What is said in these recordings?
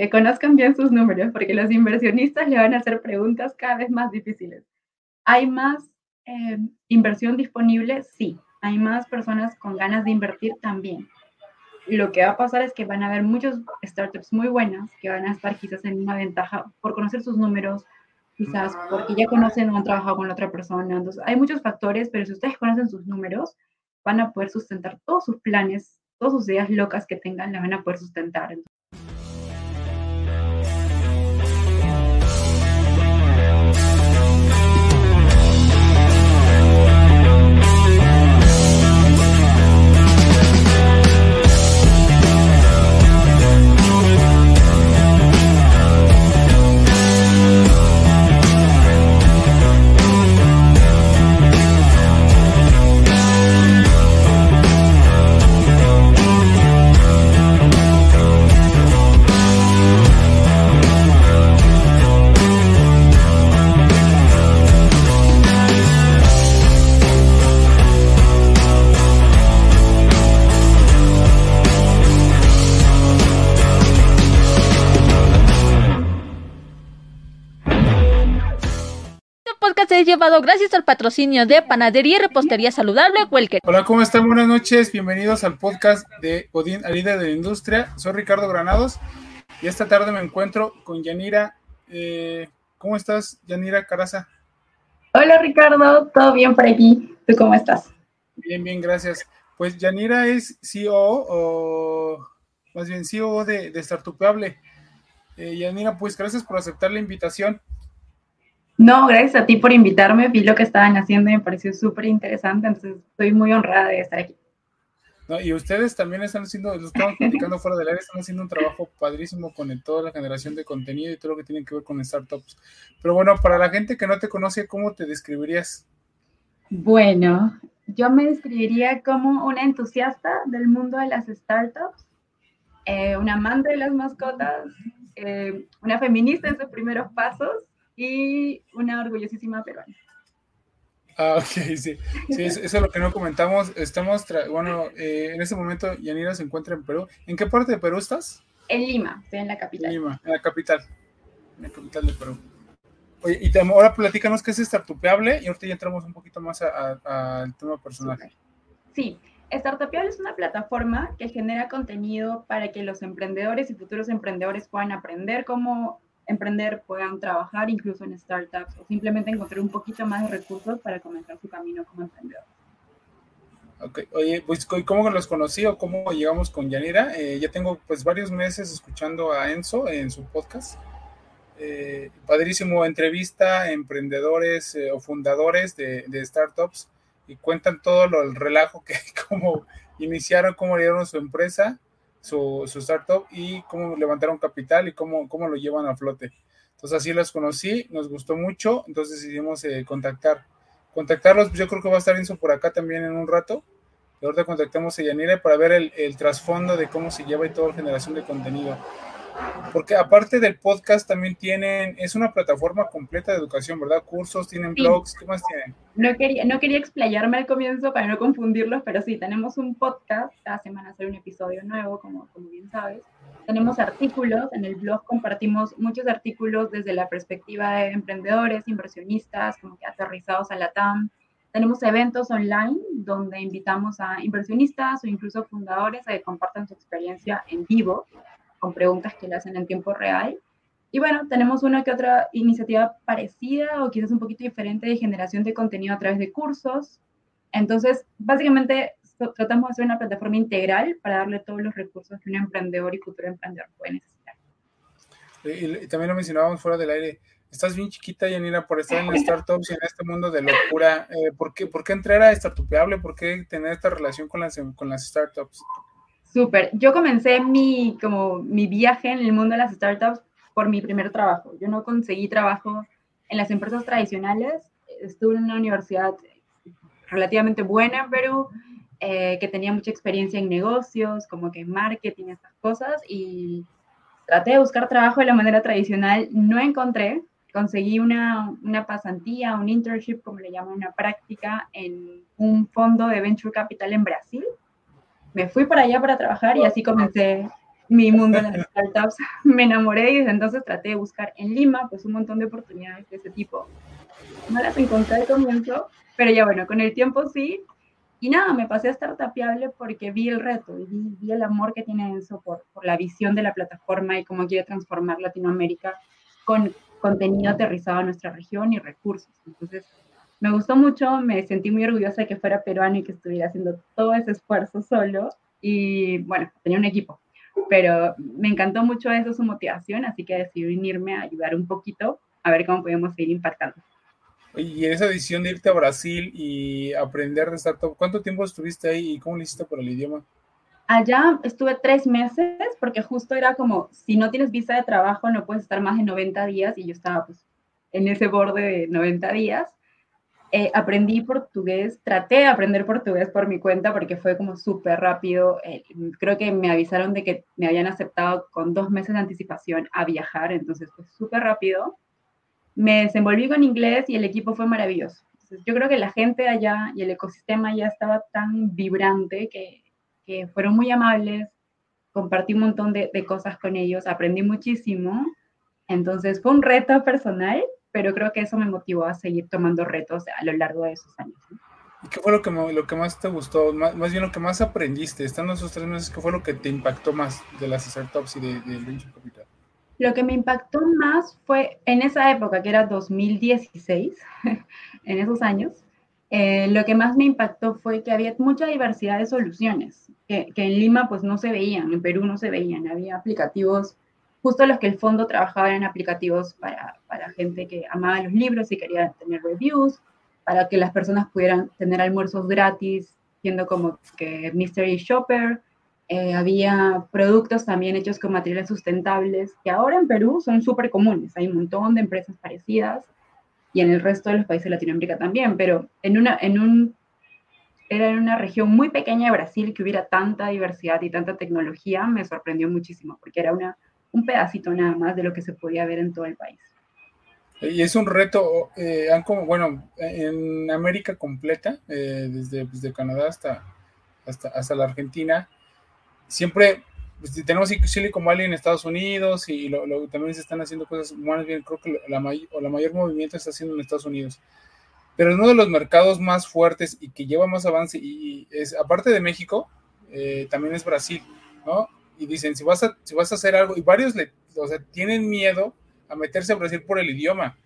que conozcan bien sus números, porque los inversionistas le van a hacer preguntas cada vez más difíciles. ¿Hay más eh, inversión disponible? Sí. ¿Hay más personas con ganas de invertir? También. Lo que va a pasar es que van a haber muchos startups muy buenas que van a estar quizás en una ventaja por conocer sus números, quizás porque ya conocen o han trabajado con la otra persona. Entonces, hay muchos factores, pero si ustedes conocen sus números, van a poder sustentar todos sus planes, todas sus ideas locas que tengan, las van a poder sustentar. Llevado gracias al patrocinio de Panadería y Repostería Saludable Welker. Hola, ¿cómo están? Buenas noches, bienvenidos al podcast de Odín, líder de la industria. Soy Ricardo Granados y esta tarde me encuentro con Yanira. Eh, ¿Cómo estás, Yanira Caraza? Hola, Ricardo, ¿todo bien por aquí? ¿Tú cómo estás? Bien, bien, gracias. Pues Yanira es CEO o más bien CEO de, de Startupable. Eh, Yanira, pues gracias por aceptar la invitación. No, gracias a ti por invitarme. Vi lo que estaban haciendo y me pareció súper interesante, entonces estoy muy honrada de estar aquí. y ustedes también están haciendo, lo estamos platicando fuera del área, están haciendo un trabajo padrísimo con toda la generación de contenido y todo lo que tiene que ver con startups. Pero bueno, para la gente que no te conoce, ¿cómo te describirías? Bueno, yo me describiría como una entusiasta del mundo de las startups, eh, una amante de las mascotas, eh, una feminista en sus primeros pasos y una orgullosísima peruana. Ah, ok, sí. sí eso, es lo que no comentamos. Estamos, bueno, eh, en este momento Yanira se encuentra en Perú. ¿En qué parte de Perú estás? En Lima, estoy en la capital. Lima, en la capital. En la capital de Perú. Oye, y ahora platícanos qué es Startupeable y ahorita ya entramos un poquito más al tema personal. Sí, Startupeable es una plataforma que genera contenido para que los emprendedores y futuros emprendedores puedan aprender cómo emprender, puedan trabajar incluso en startups o simplemente encontrar un poquito más de recursos para comenzar su camino como emprendedor. Ok, oye, pues ¿cómo los conocí o cómo llegamos con Yanira? Eh, ya tengo pues varios meses escuchando a Enzo en su podcast. Eh, padrísimo entrevista emprendedores eh, o fundadores de, startups y cuentan todo lo, el relajo que cómo iniciaron, cómo dieron su empresa su, startup y cómo levantaron capital y cómo, cómo lo llevan a flote. Entonces así los conocí, nos gustó mucho, entonces decidimos eh, contactar. Contactarlos, pues, yo creo que va a estar Enzo por acá también en un rato. Y ahorita contactamos a Yanira para ver el, el trasfondo de cómo se lleva y toda generación de contenido. Porque aparte del podcast también tienen, es una plataforma completa de educación, ¿verdad? Cursos, tienen blogs, ¿qué más tienen? No quería, no quería explayarme al comienzo para no confundirlos, pero sí, tenemos un podcast, cada semana sale un episodio nuevo, como, como bien sabes. Tenemos artículos, en el blog compartimos muchos artículos desde la perspectiva de emprendedores, inversionistas, como que aterrizados a la TAM. Tenemos eventos online donde invitamos a inversionistas o incluso fundadores a que compartan su experiencia en vivo con preguntas que le hacen en tiempo real. Y bueno, tenemos una que otra iniciativa parecida o quizás un poquito diferente de generación de contenido a través de cursos. Entonces, básicamente tratamos de hacer una plataforma integral para darle todos los recursos que un emprendedor y futuro emprendedor puede necesitar. Y, también lo mencionábamos fuera del aire. Estás bien chiquita, Yanira, por estar en startups y en este mundo de locura. Eh, ¿por, qué, ¿Por qué entrar a Startupeable? ¿Por qué tener esta relación con las, con las startups? Súper. Yo comencé mi, como, mi viaje en el mundo de las startups por mi primer trabajo. Yo no conseguí trabajo en las empresas tradicionales. Estuve en una universidad relativamente buena en Perú, eh, que tenía mucha experiencia en negocios, como que en marketing, estas cosas, y traté de buscar trabajo de la manera tradicional. No encontré. Conseguí una, una pasantía, un internship, como le llaman, una práctica en un fondo de venture capital en Brasil me fui para allá para trabajar y así comencé mi mundo en las startups, me enamoré y desde entonces traté de buscar en Lima pues un montón de oportunidades de ese tipo. No las encontré al comienzo, pero ya bueno, con el tiempo sí. Y nada, me pasé a estar tapiable porque vi el reto y vi, vi el amor que tiene Enzo por, por la visión de la plataforma y cómo quiere transformar Latinoamérica con contenido aterrizado a nuestra región y recursos. Entonces, me gustó mucho, me sentí muy orgullosa de que fuera peruano y que estuviera haciendo todo ese esfuerzo solo. Y bueno, tenía un equipo, pero me encantó mucho eso, su motivación, así que decidí unirme a ayudar un poquito a ver cómo podemos seguir impactando. Y en esa decisión de irte a Brasil y aprender de startup, ¿cuánto tiempo estuviste ahí y cómo le hiciste por el idioma? Allá estuve tres meses porque justo era como, si no tienes visa de trabajo no puedes estar más de 90 días y yo estaba pues en ese borde de 90 días. Eh, aprendí portugués, traté de aprender portugués por mi cuenta porque fue como súper rápido. Eh, creo que me avisaron de que me habían aceptado con dos meses de anticipación a viajar, entonces fue súper rápido. Me desenvolví con inglés y el equipo fue maravilloso. yo creo que la gente allá y el ecosistema ya estaba tan vibrante que fueron muy amables, compartí un montón de, cosas con ellos, aprendí muchísimo. Entonces fue un reto personal, pero creo que eso me motivó a seguir tomando retos a lo largo de esos años. ¿Y qué fue lo que, lo que más te gustó? Más, bien lo que más aprendiste, estando esos tres meses, ¿qué fue lo que te impactó más de las startups y de, de Venture Capital? Lo que me impactó más fue en esa época, que era 2016, en esos años, eh, lo que más me impactó fue que había mucha diversidad de soluciones, que, en Lima pues no se veían, en Perú no se veían, había aplicativos, justo los que el fondo trabajaba en aplicativos para, para gente que amaba los libros y quería tener reviews, para que las personas pudieran tener almuerzos gratis, siendo como que Mystery Shopper, eh, había productos también hechos con materiales sustentables, que ahora en Perú son súper comunes, hay un montón de empresas parecidas, y en el resto de los países de Latinoamérica también, pero en una, en un, era en una región muy pequeña de Brasil que hubiera tanta diversidad y tanta tecnología, me sorprendió muchísimo, porque era una, un pedacito nada más de lo que se podía ver en todo el país. Y es un reto, eh, bueno, en América completa, eh, desde, desde, Canadá hasta, hasta, hasta la Argentina, siempre pues, tenemos Silicon Valley en Estados Unidos y también se están haciendo cosas, más bien creo que la, o la mayor movimiento está haciendo en Estados Unidos. Pero es uno de los mercados más fuertes y que lleva más avance y es, aparte de México, eh, también es Brasil, ¿no? Y dicen, si vas a, si vas a hacer algo, y varios le, o sea, tienen miedo a meterse a Brasil por el idioma,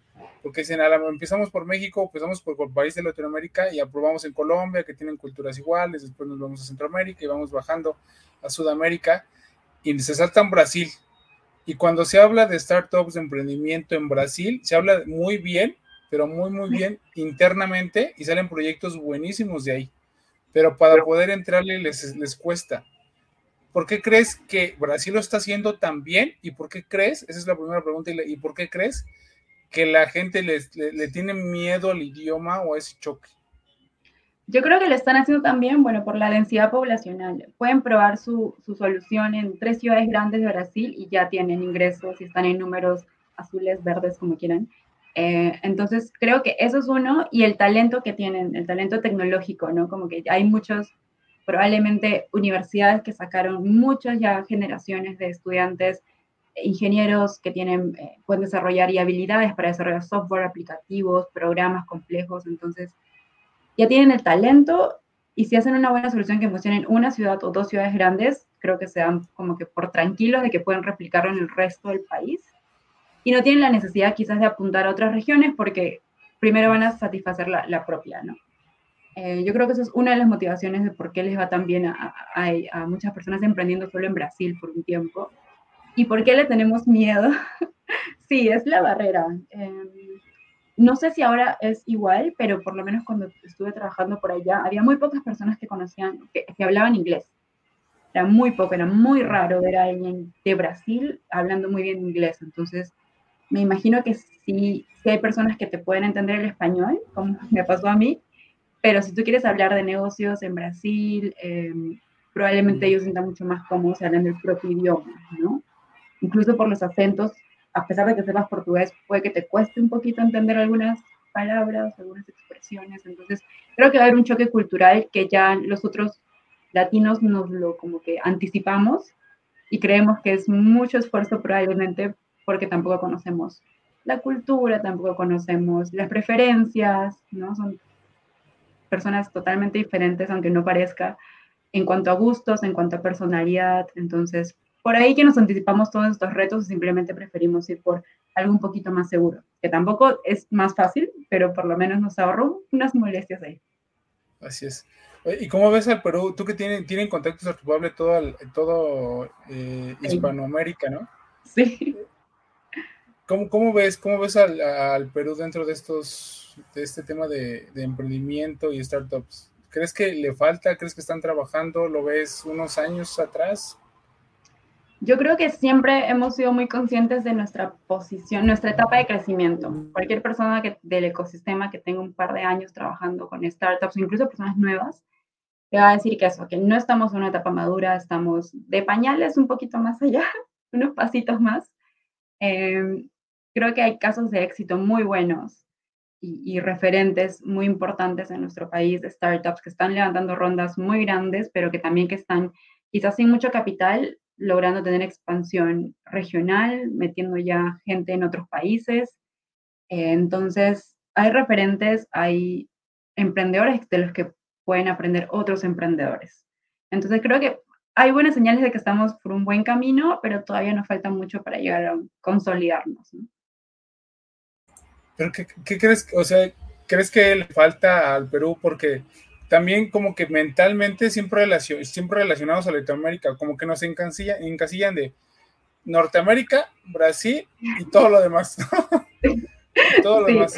porque dicen, empezamos por México, empezamos por, por país de Latinoamérica y aprobamos en Colombia, que tienen culturas iguales, después nos vamos a Centroamérica y vamos bajando a Sudamérica y se salta en Brasil. Y cuando se habla de startups de emprendimiento en Brasil, se habla muy bien, pero muy, muy bien internamente y salen proyectos buenísimos de ahí. Pero para poder entrarle les, les cuesta. ¿Por qué crees que Brasil lo está haciendo tan bien? ¿Y por qué crees? Esa es la primera pregunta. ¿Y por qué crees que la gente le, le tiene miedo al idioma o a ese choque? Yo creo que lo están haciendo también, bueno, por la densidad poblacional. Pueden probar su, su, solución en tres ciudades grandes de Brasil y ya tienen ingresos y están en números azules, verdes, como quieran. Eh, entonces, creo que eso es uno y el talento que tienen, el talento tecnológico, ¿no? Como que hay muchos, probablemente universidades que sacaron muchas ya generaciones de estudiantes, ingenieros que tienen, eh, pueden desarrollar y habilidades para desarrollar software, aplicativos, programas complejos. Entonces, ya tienen el talento y si hacen una buena solución que funcione en una ciudad o dos ciudades grandes, creo que se dan como que por tranquilos de que pueden replicarlo en el resto del país. Y no tienen la necesidad quizás de apuntar a otras regiones porque primero van a satisfacer la, propia, ¿no? Eh, yo creo que eso es una de las motivaciones de por qué les va tan bien a, a, muchas personas emprendiendo solo en Brasil por un tiempo. ¿Y por qué le tenemos miedo? sí, es la barrera. Eh, no sé si ahora es igual, pero por lo menos cuando estuve trabajando por allá, había muy pocas personas que conocían, que, hablaban inglés. Era muy poco, era muy raro ver a alguien de Brasil hablando muy bien inglés. Entonces, me imagino que sí, sí hay personas que te pueden entender el español, como me pasó a mí, pero si tú quieres hablar de negocios en Brasil, em, probablemente ellos sientan mucho más cómodos si hablan del propio idioma, ¿no? Incluso por los acentos a pesar de que sepas portugués, puede que te cueste un poquito entender algunas palabras, algunas expresiones. Entonces, creo que va a haber un choque cultural que ya los otros latinos nos lo como que anticipamos y creemos que es mucho esfuerzo probablemente porque tampoco conocemos la cultura, tampoco conocemos las preferencias, ¿no? Son personas totalmente diferentes, aunque no parezca, en cuanto a gustos, en cuanto a personalidad. Entonces, por ahí que nos anticipamos todos estos retos, simplemente preferimos ir por algo un poquito más seguro, que tampoco es más fácil, pero por lo menos nos ahorró unas molestias ahí. Así es. ¿Y cómo ves al Perú? Tú que tienen, tienen contactos probable todo, todo eh, Hispanoamérica, ¿no? Sí. ¿Cómo, cómo ves, cómo ves al, al, Perú dentro de estos, de este tema de, de, emprendimiento y startups? ¿Crees que le falta? ¿Crees que están trabajando? ¿Lo ves unos años atrás? Yo creo que siempre hemos sido muy conscientes de nuestra posición, nuestra etapa de crecimiento. Cualquier persona que, del ecosistema que tenga un par de años trabajando con startups, incluso personas nuevas, te va a decir que eso, que no estamos en una etapa madura, estamos de pañales un poquito más allá, unos pasitos más. Eh, creo que hay casos de éxito muy buenos y, referentes muy importantes en nuestro país de startups que están levantando rondas muy grandes, pero que también que están quizás sin mucho capital, logrando tener expansión regional, metiendo ya gente en otros países. Eh, entonces, hay referentes, hay emprendedores de los que pueden aprender otros emprendedores. Entonces, creo que hay buenas señales de que estamos por un buen camino, pero todavía nos falta mucho para llegar a consolidarnos. ¿no? Pero ¿qué, crees? O sea, ¿crees que le falta al Perú? Porque también como que mentalmente siempre, siempre relacionados a Latinoamérica, como que nos encasillan, encasillan de Norteamérica, Brasil y todo lo demás. todo lo demás.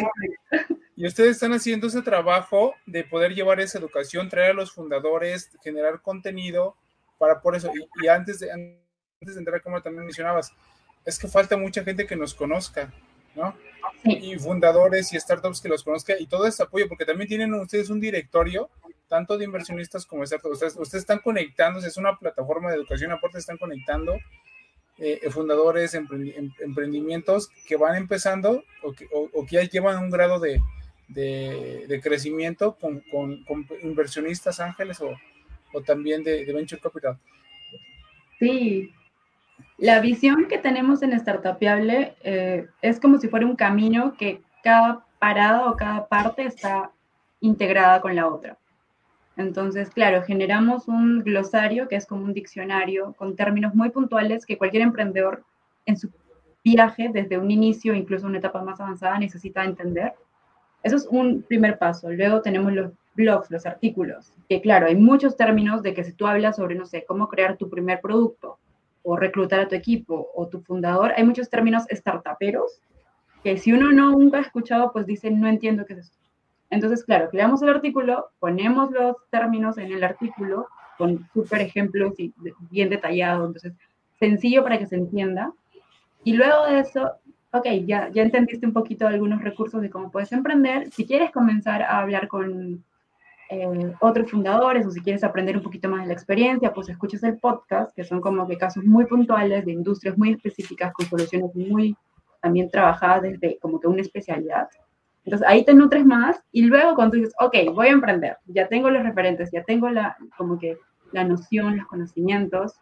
Y ustedes están haciendo ese trabajo de poder llevar esa educación, traer a los fundadores, generar contenido para por eso. Y, antes, de, antes de entrar, como también mencionabas, es que falta mucha gente que nos conozca, ¿no? Y fundadores y startups que los conozca y todo este apoyo, porque también tienen ustedes un directorio, tanto de inversionistas como de startups. Ustedes, ustedes están conectándose, es una plataforma de educación, aparte están conectando eh, fundadores, emprendimientos que van empezando o que, ya llevan un grado de, de, crecimiento con, con, inversionistas ángeles o, o también de, de venture capital. Sí, la visión que tenemos en Startupiable eh, es como si fuera un camino que cada parada o cada parte está integrada con la otra. Entonces, claro, generamos un glosario que es como un diccionario con términos muy puntuales que cualquier emprendedor en su viaje, desde un inicio, incluso una etapa más avanzada, necesita entender. Eso es un primer paso. Luego tenemos los blogs, los artículos, que claro, hay muchos términos de que si tú hablas sobre, no sé, cómo crear tu primer producto, o reclutar a tu equipo o tu fundador, hay muchos términos startuperos que si uno no nunca ha escuchado, pues dice, no entiendo qué es esto. Entonces, claro, creamos el artículo, ponemos los términos en el artículo con súper ejemplos y bien detallado, entonces, sencillo para que se entienda. Y luego de eso, ok, ya, ya entendiste un poquito algunos recursos de cómo puedes emprender. Si quieres comenzar a hablar con eh, otros fundadores o si quieres aprender un poquito más de la experiencia, pues escuchas el podcast, que son como que casos muy puntuales de industrias muy específicas con soluciones muy también trabajadas desde como que una especialidad. Entonces ahí te nutres más y luego cuando dices, ok, voy a emprender, ya tengo los referentes, ya tengo la, como que la noción, los conocimientos,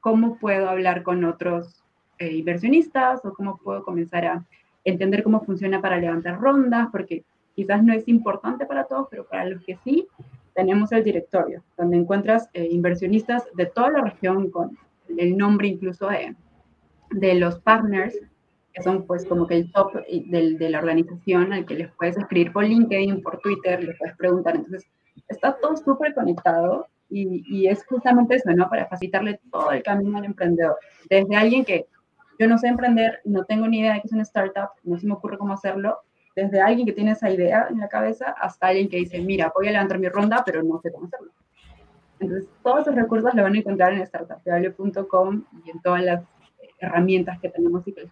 ¿cómo puedo hablar con otros eh, inversionistas o cómo puedo comenzar a entender cómo funciona para levantar rondas? Porque quizás no es importante para todos, pero para los que sí, tenemos el directorio, donde encuentras eh, inversionistas de toda la región con el nombre incluso de, de los partners, que son pues como que el top de, de la organización al que les puedes escribir por LinkedIn, por Twitter, les puedes preguntar. Entonces, está todo súper conectado y, y, es justamente eso, ¿no? Para facilitarle todo el camino al emprendedor. Desde alguien que yo no sé emprender, no tengo ni idea de qué es una startup, no se me ocurre cómo hacerlo, desde alguien que tiene esa idea en la cabeza hasta alguien que dice, mira, voy a levantar mi ronda, pero no sé cómo hacerlo. Entonces, todos esos recursos los van a encontrar en startupable.com y en todas las herramientas que tenemos y que les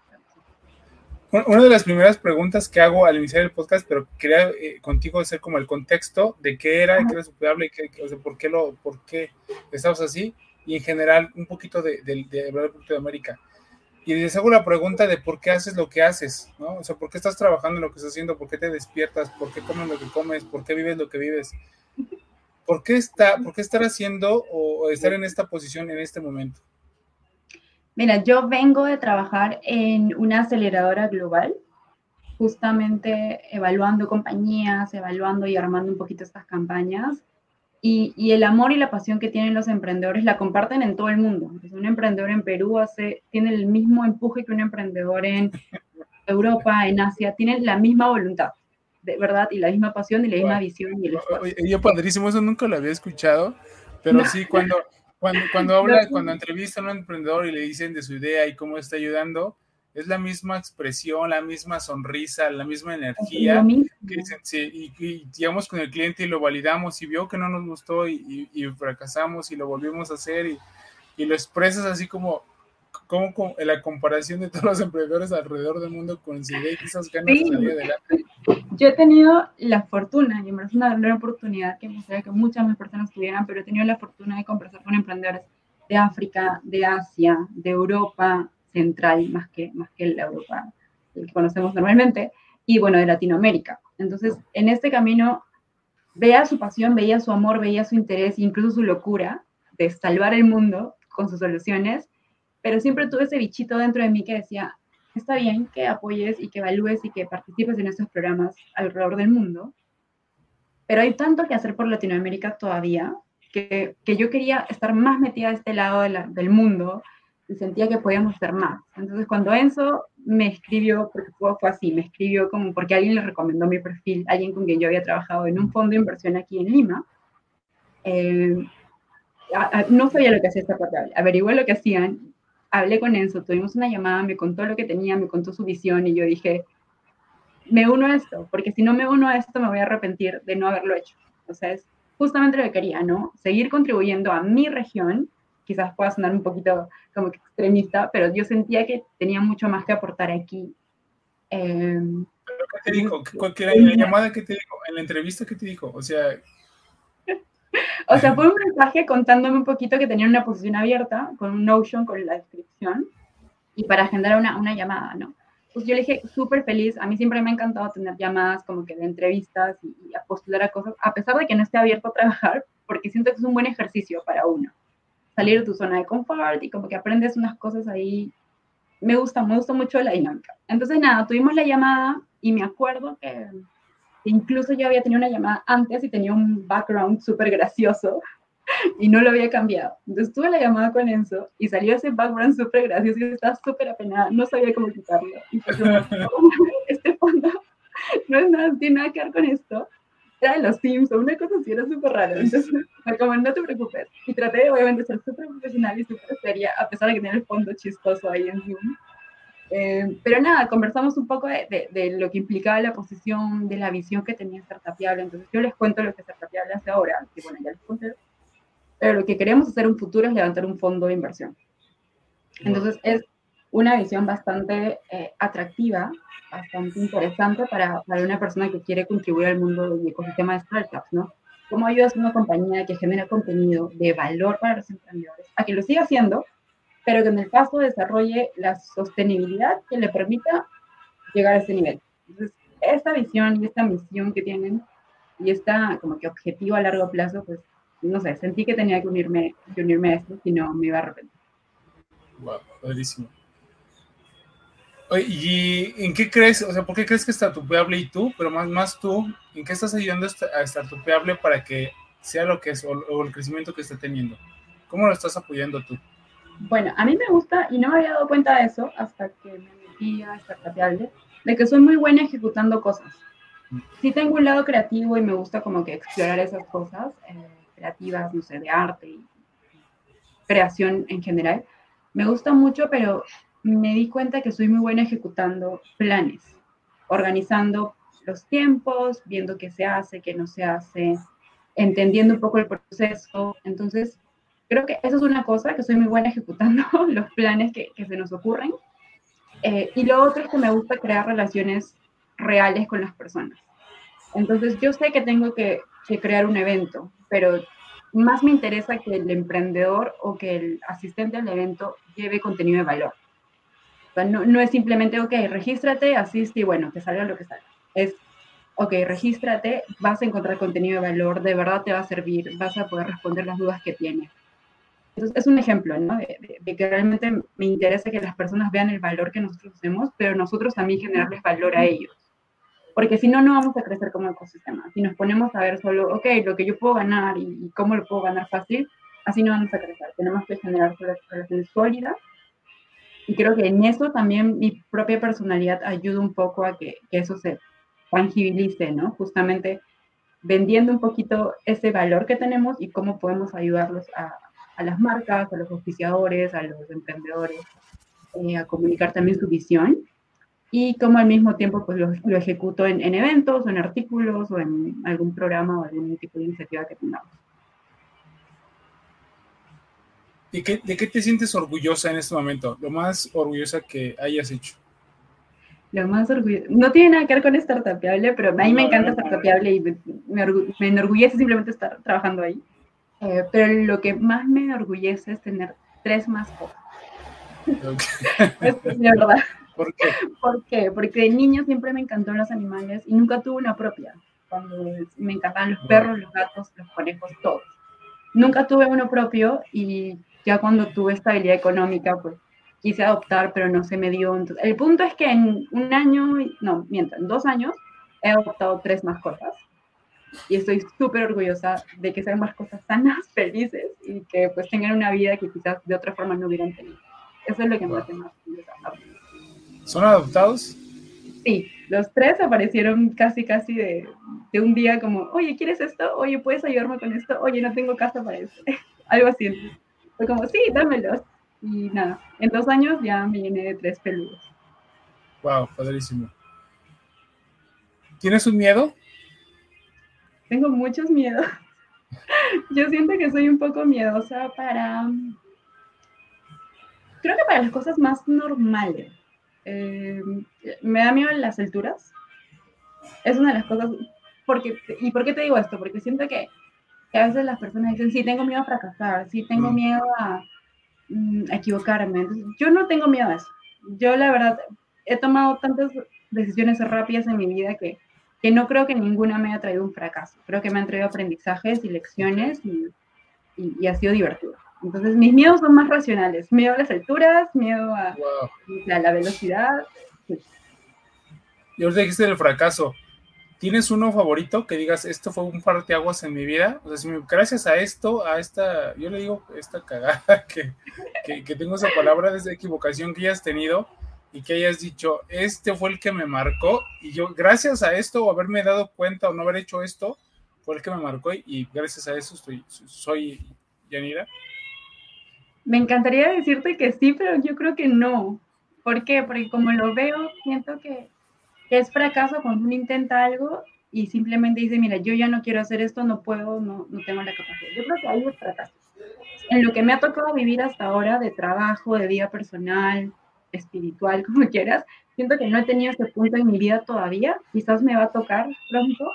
una de las primeras preguntas que hago al iniciar el podcast, pero quería eh, contigo hacer como el contexto de qué era, qué era Superable, y o sea, por qué lo, por qué estamos así, y en general un poquito de, de, de hablar de América y les hago la pregunta de por qué haces lo que haces, ¿no? O sea, ¿por qué estás trabajando en lo que estás haciendo? ¿Por qué te despiertas? ¿Por qué comes lo que comes? ¿Por qué vives lo que vives? ¿Por qué, está, por qué estar haciendo o, estar en esta posición en este momento? Mira, yo vengo de trabajar en una aceleradora global, justamente evaluando compañías, evaluando y armando un poquito estas campañas. Y, el amor y la pasión que tienen los emprendedores la comparten en todo el mundo. un emprendedor en Perú hace, tiene el mismo empuje que un emprendedor en Europa, en Asia, tienen la misma voluntad, de verdad, y la misma pasión y la misma visión. Y yo padrísimo, eso nunca lo había escuchado, pero sí, cuando, cuando, cuando habla, cuando entrevista a un emprendedor y le dicen de su idea y cómo está ayudando, es la misma expresión, la misma sonrisa, la misma energía. Que y, digamos con el cliente y lo validamos y vio que no nos gustó y, fracasamos y lo volvimos a hacer y, y lo expresas así como, como, en la comparación de todos los emprendedores alrededor del mundo coincide esas ganas de salir adelante. Yo he tenido la fortuna, y me parece una gran oportunidad que me gustaría que muchas más personas tuvieran, pero he tenido la fortuna de conversar con emprendedores de África, de Asia, de Europa central, más que, más que la Europa que conocemos normalmente, y bueno, de Latinoamérica. Entonces, en este camino, veía su pasión, veía su amor, veía su interés, incluso su locura de salvar el mundo con sus soluciones, pero siempre tuve ese bichito dentro de mí que decía, está bien que apoyes y que evalúes y que participes en estos programas alrededor del mundo, pero hay tanto que hacer por Latinoamérica todavía que, que yo quería estar más metida a este lado del mundo y sentía que podíamos hacer más. Entonces cuando Enzo me escribió, porque fue, fue así, me escribió como porque alguien le recomendó mi perfil, alguien con quien yo había trabajado en un fondo de inversión aquí en Lima, eh, no sabía lo que hacía esta parte, averigué lo que hacían hablé con Enzo, tuvimos una llamada, me contó lo que tenía, me contó su visión y yo dije, me uno a esto, porque si no me uno a esto me voy a arrepentir de no haberlo hecho. O sea, es justamente lo que quería, ¿no? Seguir contribuyendo a mi región, quizás pueda sonar un poquito como que extremista, pero yo sentía que tenía mucho más que aportar aquí. Eh, ¿Qué te dijo? ¿En la llamada que te dijo? ¿En la entrevista qué te dijo? O sea, o sea, fue un mensaje contándome un poquito que tenía una posición abierta con un Notion, con la descripción, y para agendar una, una llamada, ¿no? Pues yo le dije, súper feliz, a mí siempre me ha encantado tener llamadas como que de entrevistas y, y, a postular a cosas, a pesar de que no esté abierto a trabajar, porque siento que es un buen ejercicio para uno. Salir de tu zona de confort y como que aprendes unas cosas ahí. Me gusta, me gusta mucho la dinámica. Entonces, nada, tuvimos la llamada y me acuerdo que Incluso yo había tenido una llamada antes y tenía un background súper gracioso y no lo había cambiado. Entonces tuve la llamada con Enzo y salió ese background súper gracioso y estaba súper apenada, no sabía cómo quitarlo. Fue este fondo no es nada, tiene nada que ver con esto. Era de los Sims o una cosa así, era súper raro. Entonces, como no te preocupes. Y traté obviamente de ser súper profesional y súper seria, a pesar de que tenía el fondo chistoso ahí en Zoom. Eh, pero nada, conversamos un poco de, de, lo que implicaba la posición, de la visión que tenía Startupiable. Entonces yo les cuento lo que Startupiable hace ahora, que bueno, ya les conté. Pero lo que queremos hacer en un futuro es levantar un fondo de inversión. Entonces es una visión bastante eh, atractiva, bastante interesante para, para, una persona que quiere contribuir al mundo del ecosistema de startups, ¿no? ¿Cómo ayudas a una compañía que genera contenido de valor para los emprendedores a que lo siga haciendo, pero que en el paso desarrolle la sostenibilidad que le permita llegar a ese nivel. Entonces, esta visión y esta misión que tienen y esta como que objetivo a largo plazo, pues, no sé, sentí que tenía que unirme, que unirme a esto, si no me iba a arrepentir. Wow, padrísimo. ¿Y en qué crees? O sea, ¿por qué crees que Startupeable y tú, pero más, más tú, en qué estás ayudando a Startupeable para que sea lo que es o, o el crecimiento que está teniendo? ¿Cómo lo estás apoyando tú? Bueno, a mí me gusta, y no me había dado cuenta de eso hasta que me metí a Startupiable, de que soy muy buena ejecutando cosas. Sí tengo un lado creativo y me gusta como que explorar esas cosas eh, creativas, no sé, de arte y creación en general. Me gusta mucho, pero me di cuenta que soy muy buena ejecutando planes, organizando los tiempos, viendo qué se hace, qué no se hace, entendiendo un poco el proceso. Entonces, Creo que eso es una cosa, que soy muy buena ejecutando los planes que, se nos ocurren. Eh, y lo otro es que me gusta crear relaciones reales con las personas. Entonces, yo sé que tengo que, que crear un evento, pero más me interesa que el emprendedor o que el asistente al evento lleve contenido de valor. No, no, es simplemente, ok, regístrate, asiste y bueno, que salga lo que salga. Es, ok, regístrate, vas a encontrar contenido de valor, de verdad te va a servir, vas a poder responder las dudas que tienes. Entonces, es un ejemplo, ¿no? De, de, que realmente me interesa que las personas vean el valor que nosotros hacemos, pero nosotros también generarles valor a ellos. Porque si no, no vamos a crecer como ecosistema. Si nos ponemos a ver solo, ok, lo que yo puedo ganar y, y cómo lo puedo ganar fácil, así no vamos a crecer. Tenemos que generar relaciones sólidas. Y creo que en eso también mi propia personalidad ayuda un poco a que, que eso se tangibilice, ¿no? Justamente vendiendo un poquito ese valor que tenemos y cómo podemos ayudarlos a, a las marcas, a los oficiadores, a los emprendedores, eh, a comunicar también su visión y cómo al mismo tiempo pues lo, lo ejecuto en, en, eventos o en artículos o en algún programa o algún tipo de iniciativa que tengamos. ¿De qué, ¿De qué te sientes orgullosa en este momento? Lo más orgullosa que hayas hecho. Lo más orgulloso. No tiene nada que ver con Startupiable, pero a mí me encanta Startupiable y me, me, me enorgullece simplemente estar trabajando ahí. Eh, pero lo que más me enorgullece es tener tres mascotas. Okay. es, de verdad. ¿Por qué? ¿Por qué? Porque de niño siempre me encantaron los animales y nunca tuve una propia. Cuando me encantaban los perros, los gatos, los conejos, todos. Nunca tuve uno propio y ya cuando tuve estabilidad económica, pues quise adoptar, pero no se me dio. Entonces, el punto es que en un año, no, miento, en dos años he adoptado tres mascotas y estoy súper orgullosa de que sean mascotas sanas, felices y que pues tengan una vida que quizás de otra forma no hubieran tenido. Eso es lo que me hace más orgullosa. ¿Son adoptados? Sí, los tres aparecieron casi, casi de, de, un día como, oye, ¿quieres esto? Oye, ¿puedes ayudarme con esto? Oye, no tengo casa para eso. Algo así. Fue como, sí, dámelos. Y nada, en dos años ya me llené de tres peludos. Wow, padrísimo. ¿Tienes un miedo? Tengo muchos miedos. Yo siento que soy un poco miedosa para... Creo que para las cosas más normales. Eh, me da miedo las alturas. Es una de las cosas... Porque, ¿Y por qué te digo esto? Porque siento que, que a veces las personas dicen, sí, tengo miedo a fracasar, sí, tengo mm. miedo a, mm, a equivocarme. Entonces, yo no tengo miedo a eso. Yo, la verdad, he tomado tantas decisiones rápidas en mi vida que, que no creo que ninguna me haya traído un fracaso. Creo que me han traído aprendizajes y lecciones y, y, y ha sido divertido. Entonces, mis miedos son más racionales. Miedo a las alturas, miedo a, wow. a la velocidad. Sí. Y ahorita dijiste el fracaso. ¿Tienes uno favorito que digas, esto fue un parteaguas en mi vida? O sea, si gracias a esto, a esta, yo le digo esta cagada, que, que, que tengo esa palabra de equivocación que hayas tenido y que hayas dicho, este fue el que me marcó y yo, gracias a esto o haberme dado cuenta o no haber hecho esto, fue el que me marcó y, y gracias a eso estoy, soy Yanira. Me encantaría decirte que sí, pero yo creo que no. ¿Por qué? Porque como lo veo, siento que, que es fracaso cuando uno intenta algo y simplemente dice, mira, yo ya no quiero hacer esto, no puedo, no, no tengo la capacidad. Yo creo que ahí es fracaso. En lo que me ha tocado vivir hasta ahora de trabajo, de vida personal, espiritual, como quieras, siento que no he tenido ese punto en mi vida todavía, quizás me va a tocar pronto,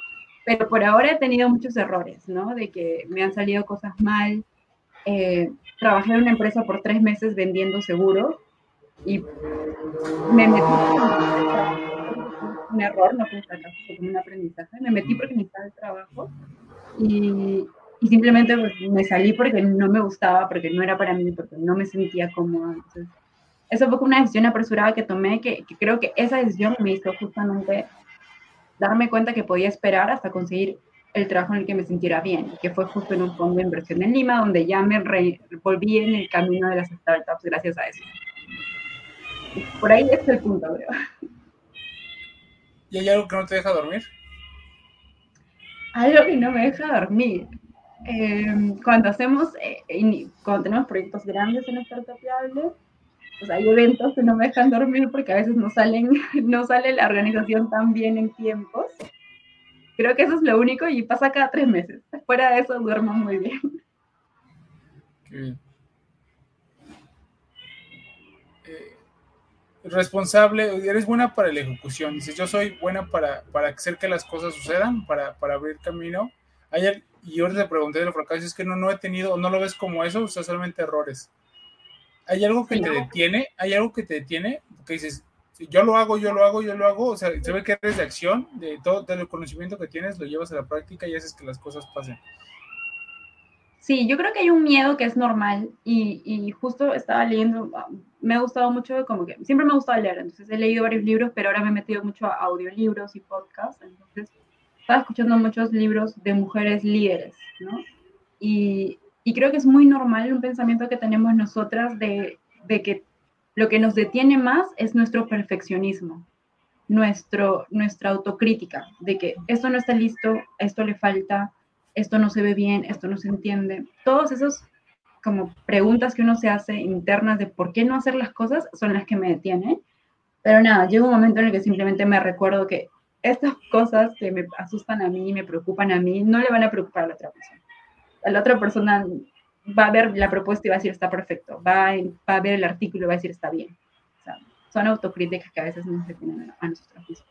pero por ahora he tenido muchos errores, ¿no? De que me han salido cosas mal, eh, trabajé en una empresa por tres meses vendiendo seguros y me metí un error, no fue un fracaso, fue un aprendizaje, me metí porque necesitaba el trabajo y, y simplemente pues, me salí porque no me gustaba, porque no era para mí, porque no me sentía cómoda. Entonces, eso fue una decisión apresurada que tomé, que, que, creo que esa decisión me hizo justamente darme cuenta que podía esperar hasta conseguir el trabajo en el que me sintiera bien, que fue justo en un fondo de inversión en Lima, donde ya me re, volví en el camino de las startups gracias a eso. Por ahí es el punto, creo. ¿Y hay algo que no te deja dormir? Algo que no me deja dormir. Eh, cuando hacemos, eh, cuando tenemos proyectos grandes en Startupiable, pues hay eventos que no me dejan dormir porque a veces no salen, no sale la organización tan bien en tiempos. Creo que eso es lo único y pasa cada tres meses. Fuera de eso duermo muy bien. Qué bien. Responsable, eres buena para la ejecución. Dices, yo soy buena para, para hacer que las cosas sucedan, para, para abrir camino. Ayer, y yo te pregunté de los fracasos, es que no, no he tenido, no lo ves como eso, o sea, solamente errores. ¿Hay algo que te detiene? ¿Hay algo que te detiene? Que dices, yo lo hago, yo lo hago, yo lo hago. O sea, se ve que eres de acción, de todo el conocimiento que tienes, lo llevas a la práctica y haces que las cosas pasen. Sí, yo creo que hay un miedo que es normal y, justo estaba leyendo, me ha gustado mucho, como que siempre me ha gustado leer, entonces he leído varios libros, pero ahora me he metido mucho a audiolibros y podcasts, entonces estaba escuchando muchos libros de mujeres líderes, ¿no? Y, y creo que es muy normal un pensamiento que tenemos nosotras de, de que lo que nos detiene más es nuestro perfeccionismo, nuestro, nuestra autocrítica, de que esto no está listo, esto le falta, esto no se ve bien, esto no se entiende. Todos esos como preguntas que uno se hace internas de por qué no hacer las cosas son las que me detienen. Pero nada, llega un momento en el que simplemente me recuerdo que estas cosas que me asustan a mí me preocupan a mí no le van a preocupar a la otra persona. A la otra persona va a ver la propuesta y va a decir está perfecto, va a, ver el artículo y va a decir está bien. son autocríticas que a veces nos detienen a nosotros mismos.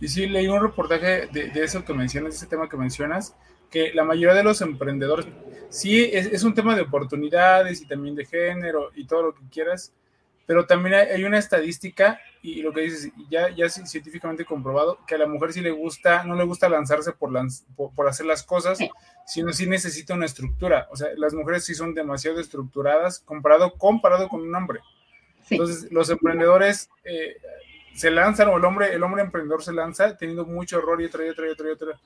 Y sí, leí un reportaje de, de, eso que mencionas, ese tema que mencionas, que la mayoría de los emprendedores, sí, es, un tema de oportunidades y también de género y todo lo que quieras, pero también hay, una estadística y lo que dices, ya, ya científicamente comprobado, que a la mujer sí le gusta, no le gusta lanzarse por, por, hacer las cosas, sino sí necesita una estructura. O sea, las mujeres sí son demasiado estructuradas comparado, comparado con un hombre. Entonces, los emprendedores eh, se lanzan, o el hombre, el hombre emprendedor se lanza teniendo mucho error y otra y otra y otra y otra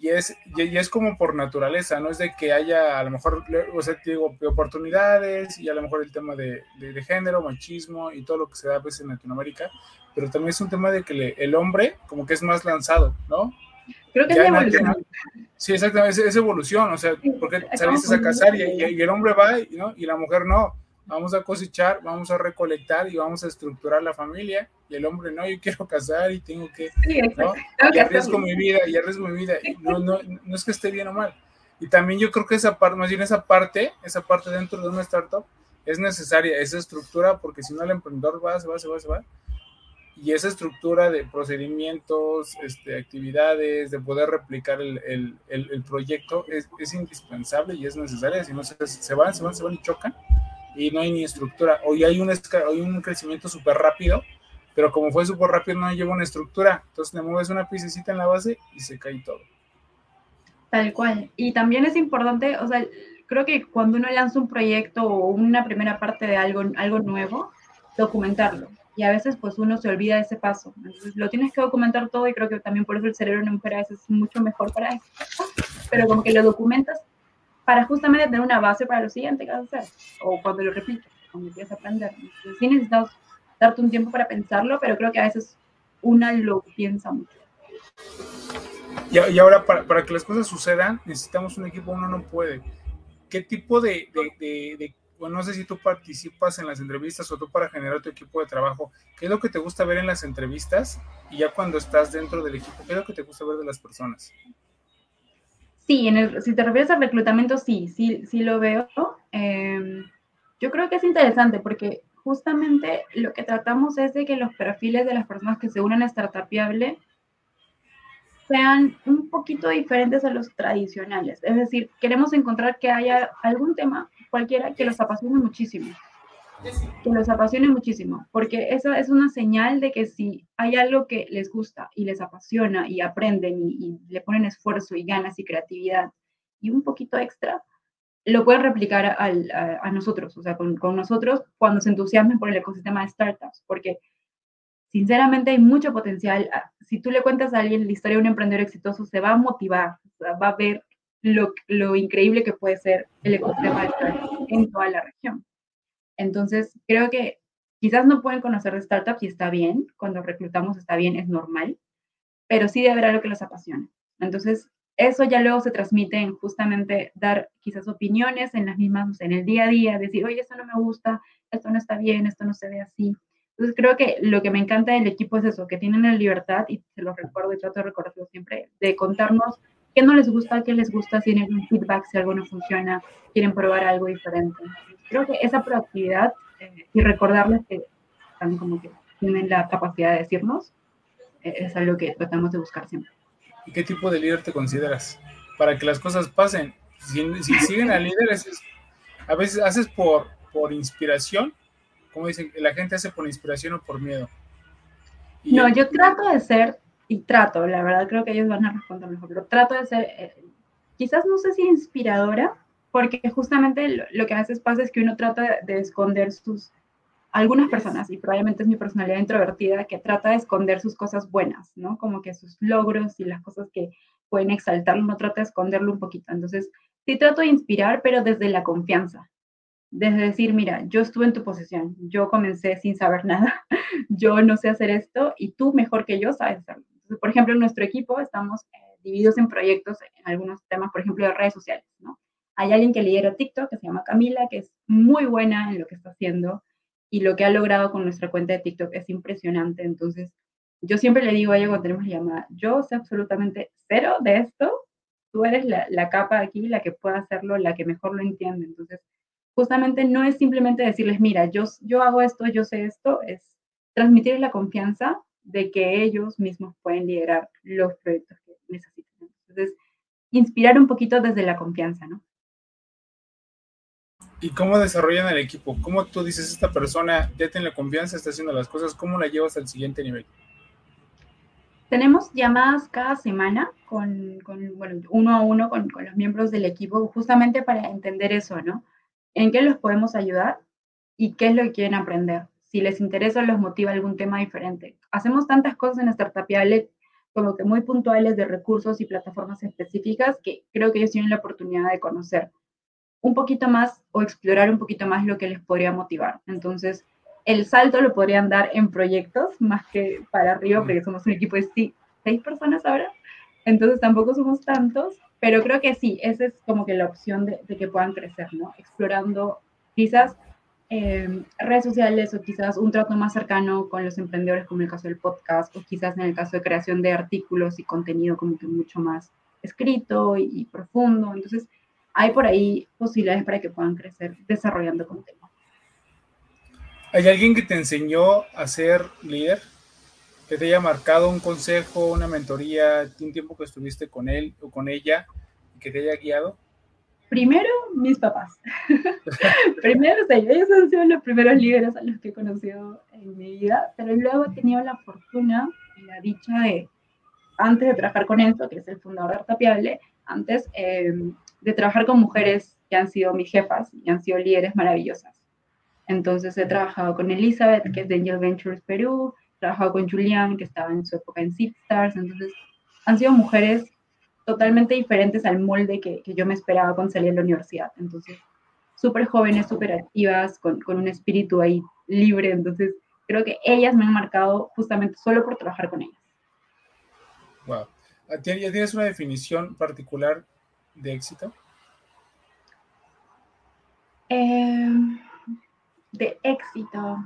y es, y, es como por naturaleza, no es de que haya a lo mejor, o sea, digo, oportunidades y a lo mejor el tema de, de, género, machismo y todo lo que se da a veces en Latinoamérica, pero también es un tema de que el hombre como que es más lanzado, ¿no? Creo que es evolución. sí, exactamente, es, evolución, o sea, porque saliste a casar y, y, el hombre va ¿no? y la mujer no vamos a cosechar, vamos a recolectar y vamos a estructurar la familia. Y el hombre, no, yo quiero casar y tengo que, ¿no? Y arriesgo mi vida, y arriesgo mi vida. No, no, no es que esté bien o mal. Y también yo creo que esa parte, más bien esa parte, esa parte dentro de una startup es necesaria, esa estructura, porque si no el emprendedor va, se va, se va, se va. Y esa estructura de procedimientos, este, actividades, de poder replicar el, el, el, proyecto es, es, indispensable y es necesaria. Si no, se, se van, se van, se van y chocan y no hay ni estructura. Hoy hay un, hay un crecimiento súper rápido, pero como fue súper rápido no lleva una estructura. Entonces le mueves una piececita en la base y se cae todo. Tal cual. Y también es importante, o sea, creo que cuando uno lanza un proyecto o una primera parte de algo, algo nuevo, documentarlo. Y a veces pues uno se olvida de ese paso. Entonces lo tienes que documentar todo y creo que también por eso el cerebro de una mujer a veces es mucho mejor para eso. Pero como que lo documentas para justamente tener una base para lo siguiente que vas a hacer, o cuando lo repites, cuando a aprender. Entonces, sí necesitas darte un tiempo para pensarlo, pero creo que a veces una lo piensa mucho. Y, y ahora, para, para, que las cosas sucedan, necesitamos un equipo, uno no puede. ¿Qué tipo de, de, de, bueno, no sé si tú participas en las entrevistas o tú para generar tu equipo de trabajo, ¿qué es lo que te gusta ver en las entrevistas? Y ya cuando estás dentro del equipo, ¿qué es lo que te gusta ver de las personas? Sí, en el, si te refieres al reclutamiento, sí, sí, sí lo veo. Em, yo creo que es interesante porque justamente lo que tratamos es de que los perfiles de las personas que se unen a Startupiable sean un poquito diferentes a los tradicionales. Es decir, queremos encontrar que haya algún tema, cualquiera, que los apasione muchísimo que los apasione muchísimo, porque eso es una señal de que si hay algo que les gusta y les apasiona y aprenden y, le ponen esfuerzo y ganas y creatividad y un poquito extra, lo pueden replicar a, nosotros, o sea, con, con, nosotros cuando se entusiasmen por el ecosistema de startups, porque sinceramente hay mucho potencial. Ah, si tú le cuentas a alguien la historia de un emprendedor exitoso, se va a motivar, va a ver lo, lo increíble que puede ser el ecosistema de startups en toda la región. Entonces, creo que quizás no pueden conocer de startups y está bien, cuando reclutamos está bien, es normal, pero sí debe haber algo que los apasione. Entonces, eso ya luego se transmite en justamente dar quizás opiniones en las mismas, en el día a día, decir, oye, esto no me gusta, esto no está bien, esto no se ve así. Entonces creo que lo que me encanta del equipo es eso, que tienen la libertad, y se lo recuerdo y trato de recordarlo siempre, de contarnos qué no les gusta, qué les gusta, si tienen un feedback, si algo no funciona, quieren probar algo diferente creo que esa proactividad eh, y recordarles que están como que tienen la capacidad de decirnos eh, es algo que tratamos de buscar siempre. ¿Y qué tipo de líder te consideras? Para que las cosas pasen. Si, siguen a líderes, a veces haces por, por inspiración, como dicen, la gente hace por inspiración o por miedo. no, yo trato de ser, y trato, la verdad creo que ellos van a responder mejor, pero trato de ser, eh, quizás no sé si inspiradora, porque justamente lo, que a veces pasa es que uno trata de esconder sus, algunas personas, y probablemente es mi personalidad introvertida, que trata de esconder sus cosas buenas, ¿no? Como que sus logros y las cosas que pueden exaltarlo, uno trata de esconderlo un poquito. Entonces, sí trato de inspirar, pero desde la confianza. Desde decir, mira, yo estuve en tu posición, yo comencé sin saber nada, yo no sé hacer esto y tú mejor que yo sabes hacerlo. Entonces, por ejemplo, en nuestro equipo estamos eh, divididos en proyectos en algunos temas, por ejemplo, de redes sociales, ¿no? Hay alguien que lidera TikTok, que se llama Camila, que es muy buena en lo que está haciendo y lo que ha logrado con nuestra cuenta de TikTok es impresionante. Entonces, yo siempre le digo a ella cuando tenemos la llamada, yo sé absolutamente cero de esto, tú eres la, la capa aquí, la que puede hacerlo, la que mejor lo entiende. Entonces, justamente no es simplemente decirles, mira, yo, yo hago esto, yo sé esto, es transmitirles la confianza de que ellos mismos pueden liderar los proyectos que necesitan. Entonces, inspirar un poquito desde la confianza, ¿no? ¿Y cómo desarrollan el equipo? ¿Cómo tú dices, esta persona ya tiene la confianza, está haciendo las cosas? ¿Cómo la llevas al siguiente nivel? Tenemos llamadas cada semana con, bueno, uno a uno con, con, los miembros del equipo, justamente para entender eso, ¿no? En qué los podemos ayudar y qué es lo que quieren aprender. Si les interesa o los motiva algún tema diferente. Hacemos tantas cosas en Startupiale como que muy puntuales de recursos y plataformas específicas que creo que ellos tienen la oportunidad de conocer un poquito más o explorar un poquito más lo que les podría motivar. Entonces, el salto lo podrían dar en proyectos más que para arriba, porque somos un equipo de seis personas ahora. Entonces, tampoco somos tantos, pero creo que sí, esa es como que la opción de, que puedan crecer, ¿no? Explorando quizás em, redes sociales o quizás un trato más cercano con los emprendedores, como en el caso del podcast, o quizás en el caso de creación de artículos y contenido como que mucho más escrito y, y profundo. Entonces, hay por ahí posibilidades para que puedan crecer desarrollando contenido. ¿Hay alguien que te enseñó a ser líder? ¿Que te haya marcado un consejo, una mentoría, un tiempo que estuviste con él o con ella y que te haya guiado? Primero, mis papás. Primero, ellos han sido los primeros líderes a los que he conocido en mi vida, pero luego he tenido la fortuna y la dicha de, antes de trabajar con Enzo, que es el fundador de Artapiable, antes eh, de trabajar con mujeres que han sido mis jefas y han sido líderes maravillosas. Entonces he trabajado con Elizabeth, que es de Angel Ventures Perú, he trabajado con Julian, que estaba en su época en Stars. Entonces han sido mujeres totalmente diferentes al molde que, que yo me esperaba cuando salí de la universidad. Entonces, súper jóvenes, súper activas, con, con un espíritu ahí libre. Entonces, creo que ellas me han marcado justamente solo por trabajar con ellas. Wow. ¿Ya tienes una definición particular de éxito? Em, de éxito.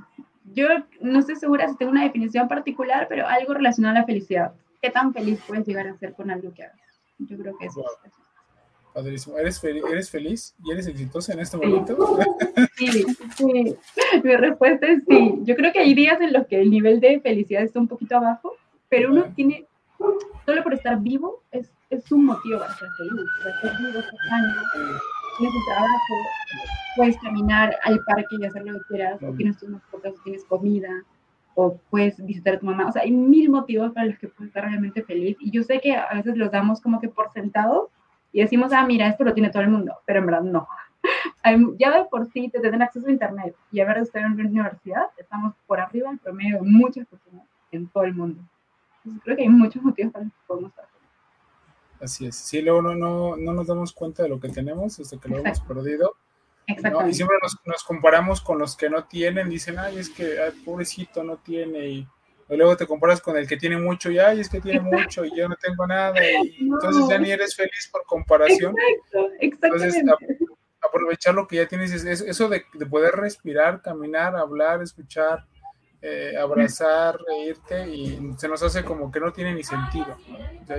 Yo no estoy segura si tengo una definición particular, pero algo relacionado a la felicidad. ¿Qué tan feliz puedes llegar a ser con algo que hagas? Yo creo que eso es. Padrísimo. ¿Eres, ¿Eres feliz y eres exitosa en este momento? Sí, sí. Mi respuesta es sí. Yo creo que hay días en los que el nivel de felicidad está un poquito abajo, pero uno tiene, solo por estar vivo, es es un motivo para ser feliz, para ser vivo, sano, tienes un trabajo, puedes caminar al parque y hacer lo que quieras, o tienes tus mascotas, o tienes comida, o puedes visitar a tu mamá. O sea, hay mil motivos para los que puedes estar realmente feliz. Y yo sé que a veces los damos como que por sentado y decimos, ah, mira, esto lo tiene todo el mundo, pero en verdad no. ya de por sí te tienen acceso a Internet y haber estado en una universidad, estamos por arriba del promedio de muchas personas en todo el mundo. Entonces creo que hay muchos motivos para los que podemos estar Así es. Sí, luego no, no, no nos damos cuenta de lo que tenemos hasta que lo hemos perdido. Y siempre nos, nos, comparamos con los que no tienen, dicen, ay, es que pobrecito no tiene, y, luego te comparas con el que tiene mucho, y ay, es que tiene mucho, y yo no tengo nada, y entonces ya ni eres feliz por comparación. Exacto, entonces, aprovechar lo que ya tienes, es, eso de, de, poder respirar, caminar, hablar, escuchar, eh, abrazar, reírte y se nos hace como que no tiene ni sentido.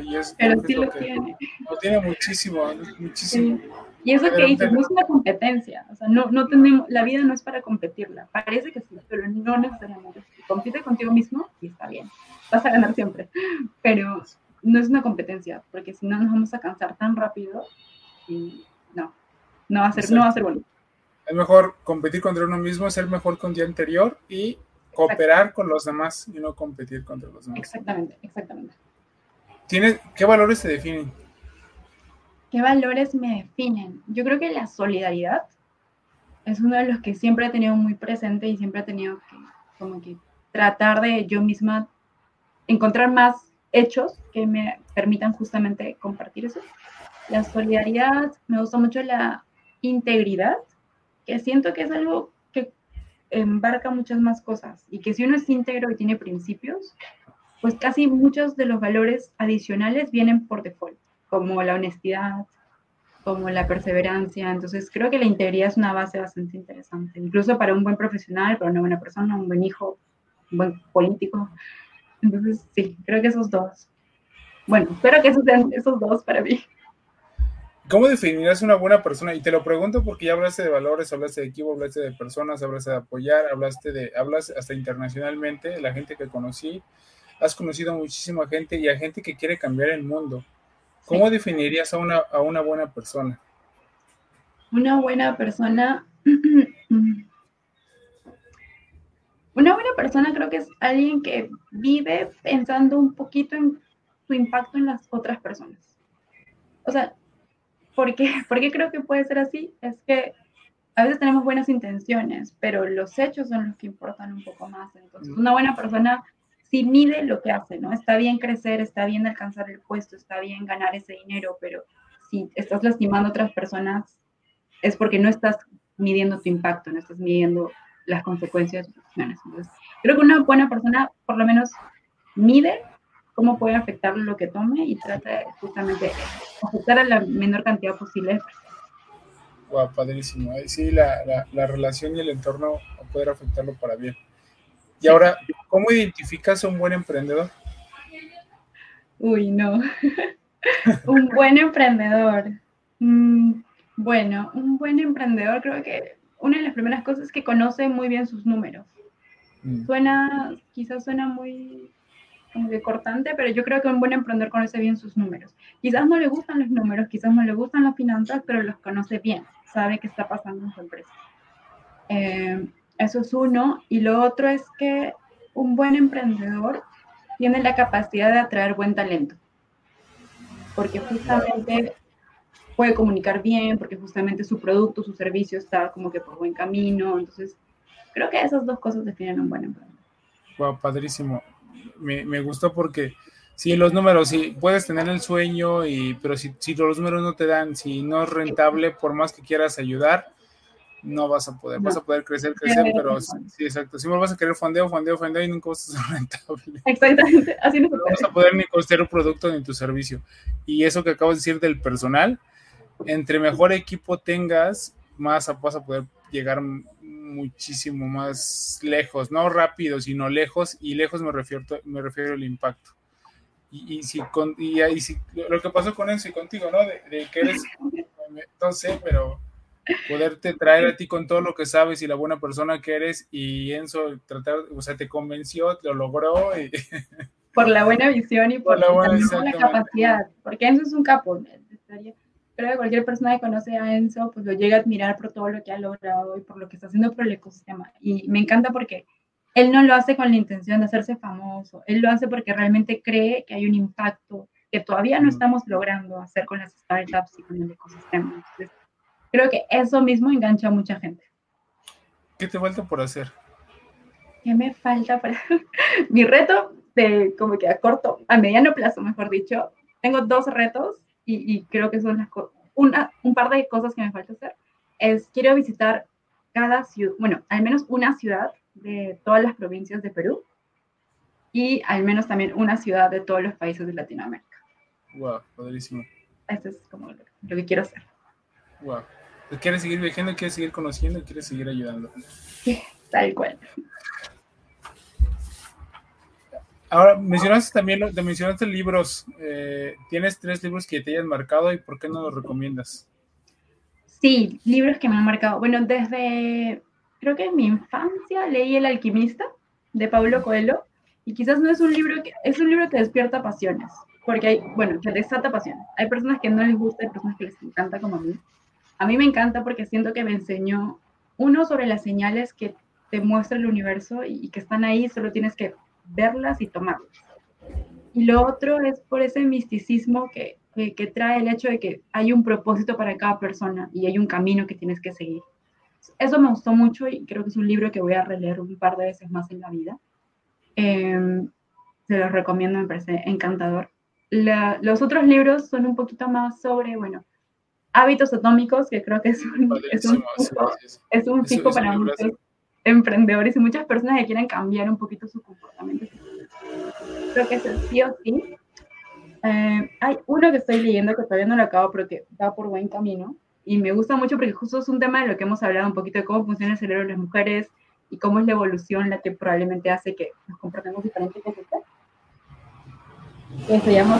y es, Pero sí lo, tiene. Lo tiene muchísimo, muchísimo. Y eso que dices, no es una competencia, o sea, no, no tenemos, la vida no es para competirla, parece que sí, pero no necesariamente. Compite contigo mismo y está bien, vas a ganar siempre, pero no es una competencia, porque si no nos vamos a cansar tan rápido y no, no va a ser, no va a ser bonito. Es mejor competir contra uno mismo, ser mejor que un día anterior y Cooperar con los demás y no competir contra los demás. Exactamente, exactamente. ¿Tiene, ¿Qué valores te definen? ¿Qué valores me definen? Yo creo que la solidaridad es uno de los que siempre he tenido muy presente y siempre he tenido que, como que tratar de yo misma encontrar más hechos que me permitan justamente compartir eso. La solidaridad, me gusta mucho la integridad, que siento que es algo embarca muchas más cosas y que si uno es íntegro y tiene principios, pues casi muchos de los valores adicionales vienen por default, como la honestidad, como la perseverancia. Entonces, creo que la integridad es una base bastante interesante, incluso para un buen profesional, para una buena persona, un buen hijo, un buen político. Entonces, sí, creo que esos dos. Bueno, espero que esos sean esos dos para mí. ¿Cómo definirías una buena persona? Y te lo pregunto porque ya hablaste de valores, hablaste de equipo, hablaste de personas, hablaste de apoyar, hablaste de, hablas hasta internacionalmente, la gente que conocí, has conocido a muchísima gente y a gente que quiere cambiar el mundo. ¿Cómo definirías a una, a una buena persona? Una buena persona. Una buena persona creo que es alguien que vive pensando un poquito en su impacto en las otras personas. O sea, ¿por qué? ¿Por qué creo que puede ser así? Es que a veces tenemos buenas intenciones, pero los hechos son los que importan un poco más. Entonces, una buena persona si mide lo que hace, ¿no? Está bien crecer, está bien alcanzar el puesto, está bien ganar ese dinero, pero si estás lastimando a otras personas es porque no estás midiendo tu impacto, no estás midiendo las consecuencias de tus acciones. Entonces, creo que una buena persona por lo menos mide cómo puede afectar lo que tome y trata justamente de afectar a la menor cantidad posible. Wow, padrísimo. Sí, la, la, la relación y el entorno a poder afectarlo para bien. Y ahora, ¿cómo identificas a un buen emprendedor? Uy, no. un buen emprendedor. Mm, bueno, un buen emprendedor creo que una de las primeras cosas es que conoce muy bien sus números. Mm. Suena, quizás suena muy como que cortante, pero yo creo que un buen emprendedor conoce bien sus números. Quizás no le gustan los números, quizás no le gustan las finanzas, pero los conoce bien, sabe qué está pasando en su empresa. Eh, eso es uno. Y lo otro es que un buen emprendedor tiene la capacidad de atraer buen talento. Porque justamente puede comunicar bien, porque justamente su producto, su servicio está como que por buen camino. Entonces, creo que esas dos cosas definen un buen emprendedor. Wow, padrísimo. Me, me gustó porque sí, los números, sí, puedes tener el sueño, y, pero si, si los números no te dan, si no es rentable, por más que quieras ayudar, no vas a poder, vas a poder crecer, crecer, pero sí, exacto. Si vas a querer fondeo, fondeo, fondeo y nunca vas a ser rentable. Exactamente, así no, no vas a poder ni costear un producto ni tu servicio. Y eso que acabas de decir del personal, entre mejor equipo tengas, más vas a poder llegar muchísimo más lejos, no rápido, sino lejos, y lejos me refiero, me refiero al impacto. Y, y si, con, y, y, si lo que pasó con eso y contigo, ¿no? De, de que eres, no sé, pero poderte traer a ti con todo lo que sabes y la buena persona que eres y Enzo tratar, o sea, te convenció, lo logró. Y... Por la buena visión y por, la, buena, la, capacidad, porque Enzo es un capo. Creo que cualquier persona que conoce a Enzo, pues lo llega a admirar por todo lo que ha logrado y por lo que está haciendo por el ecosistema. Y me encanta porque él no lo hace con la intención de hacerse famoso, él lo hace porque realmente cree que hay un impacto que todavía no estamos logrando hacer con las startups y con el ecosistema. Entonces, creo que eso mismo engancha a mucha gente. ¿Qué te falta por hacer? ¿Qué me falta para mi reto de como que a corto, a mediano plazo, mejor dicho? Tengo dos retos y, creo que son las una, un par de cosas que me falta hacer. Es quiero visitar cada ciudad, bueno, al menos una ciudad de todas las provincias de Perú y al menos también una ciudad de todos los países de Latinoamérica. Wow, padrísimo. Eso es como lo, lo que quiero hacer. Wow. Quieres seguir viajando, quieres seguir conociendo, quieres seguir ayudando. Tal cual. Ahora, mencionaste también, te mencionaste libros. Eh, ¿Tienes tres libros que te hayan marcado y por qué no los recomiendas? Sí, libros que me han marcado. Bueno, desde, creo que en mi infancia leí El alquimista de Pablo Coelho y quizás no es un libro que, es un libro que despierta pasiones, porque hay, bueno, que desata pasiones. Hay personas que no les gusta, hay personas que les encanta como a mí. A mí me encanta porque siento que me enseñó, uno, sobre las señales que te muestra el universo y, que están ahí, solo tienes que verlas y tomarlas. Y lo otro es por ese misticismo que que trae el hecho de que hay un propósito para cada persona y hay un camino que tienes que seguir. Eso me gustó mucho y creo que es un libro que voy a releer un par de veces más en la vida. Em, se los recomiendo, me parece encantador. los otros libros son un poquito más sobre, bueno, hábitos atómicos, que creo que es un, es un fijo, es un fijo para muchos emprendedores y muchas personas que quieren cambiar un poquito su comportamiento. Creo que es sí o sí. Eh, hay uno que estoy leyendo que todavía no lo acabo, pero que va por buen camino. Y me gusta mucho porque justo es un tema de lo que hemos hablado un poquito de cómo funciona el cerebro de las mujeres y cómo es la evolución la que probablemente hace que nos comportemos diferentes que que se llama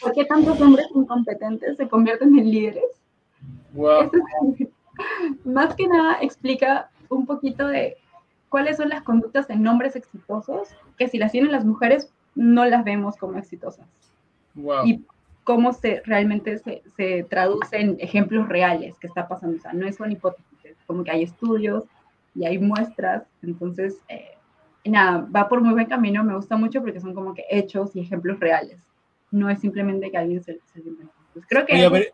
¿Por qué, tantos hombres incompetentes se convierten en líderes? Wow. más que nada explica un poquito de cuáles son las conductas en hombres exitosos que si las tienen las mujeres no las vemos como exitosas. Wow. Y cómo se realmente se, se traduce en ejemplos reales que está pasando. O sea, no son hipótesis, como que hay estudios y hay muestras. Entonces, eh, nada, va por muy buen camino. Me gusta mucho porque son como que hechos y ejemplos reales. No es simplemente que alguien se, se Pues creo que... Oye,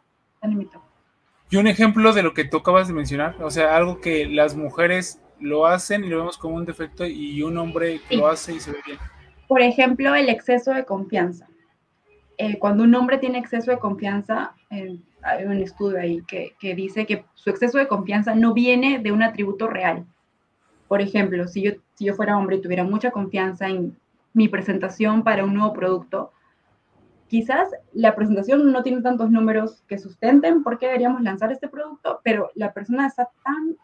y un ejemplo de lo que tú acabas de mencionar, o sea, algo que las mujeres lo hacen y lo vemos como un defecto y un hombre lo hace y se ve bien. Por ejemplo, el exceso de confianza. Eh, cuando un hombre tiene exceso de confianza, eh, hay un estudio ahí que, que, dice que su exceso de confianza no viene de un atributo real. Por ejemplo, si yo, si yo fuera hombre y tuviera mucha confianza en mi presentación para un nuevo producto, quizás la presentación no tiene tantos números que sustenten por qué deberíamos lanzar este producto, pero la persona está tan,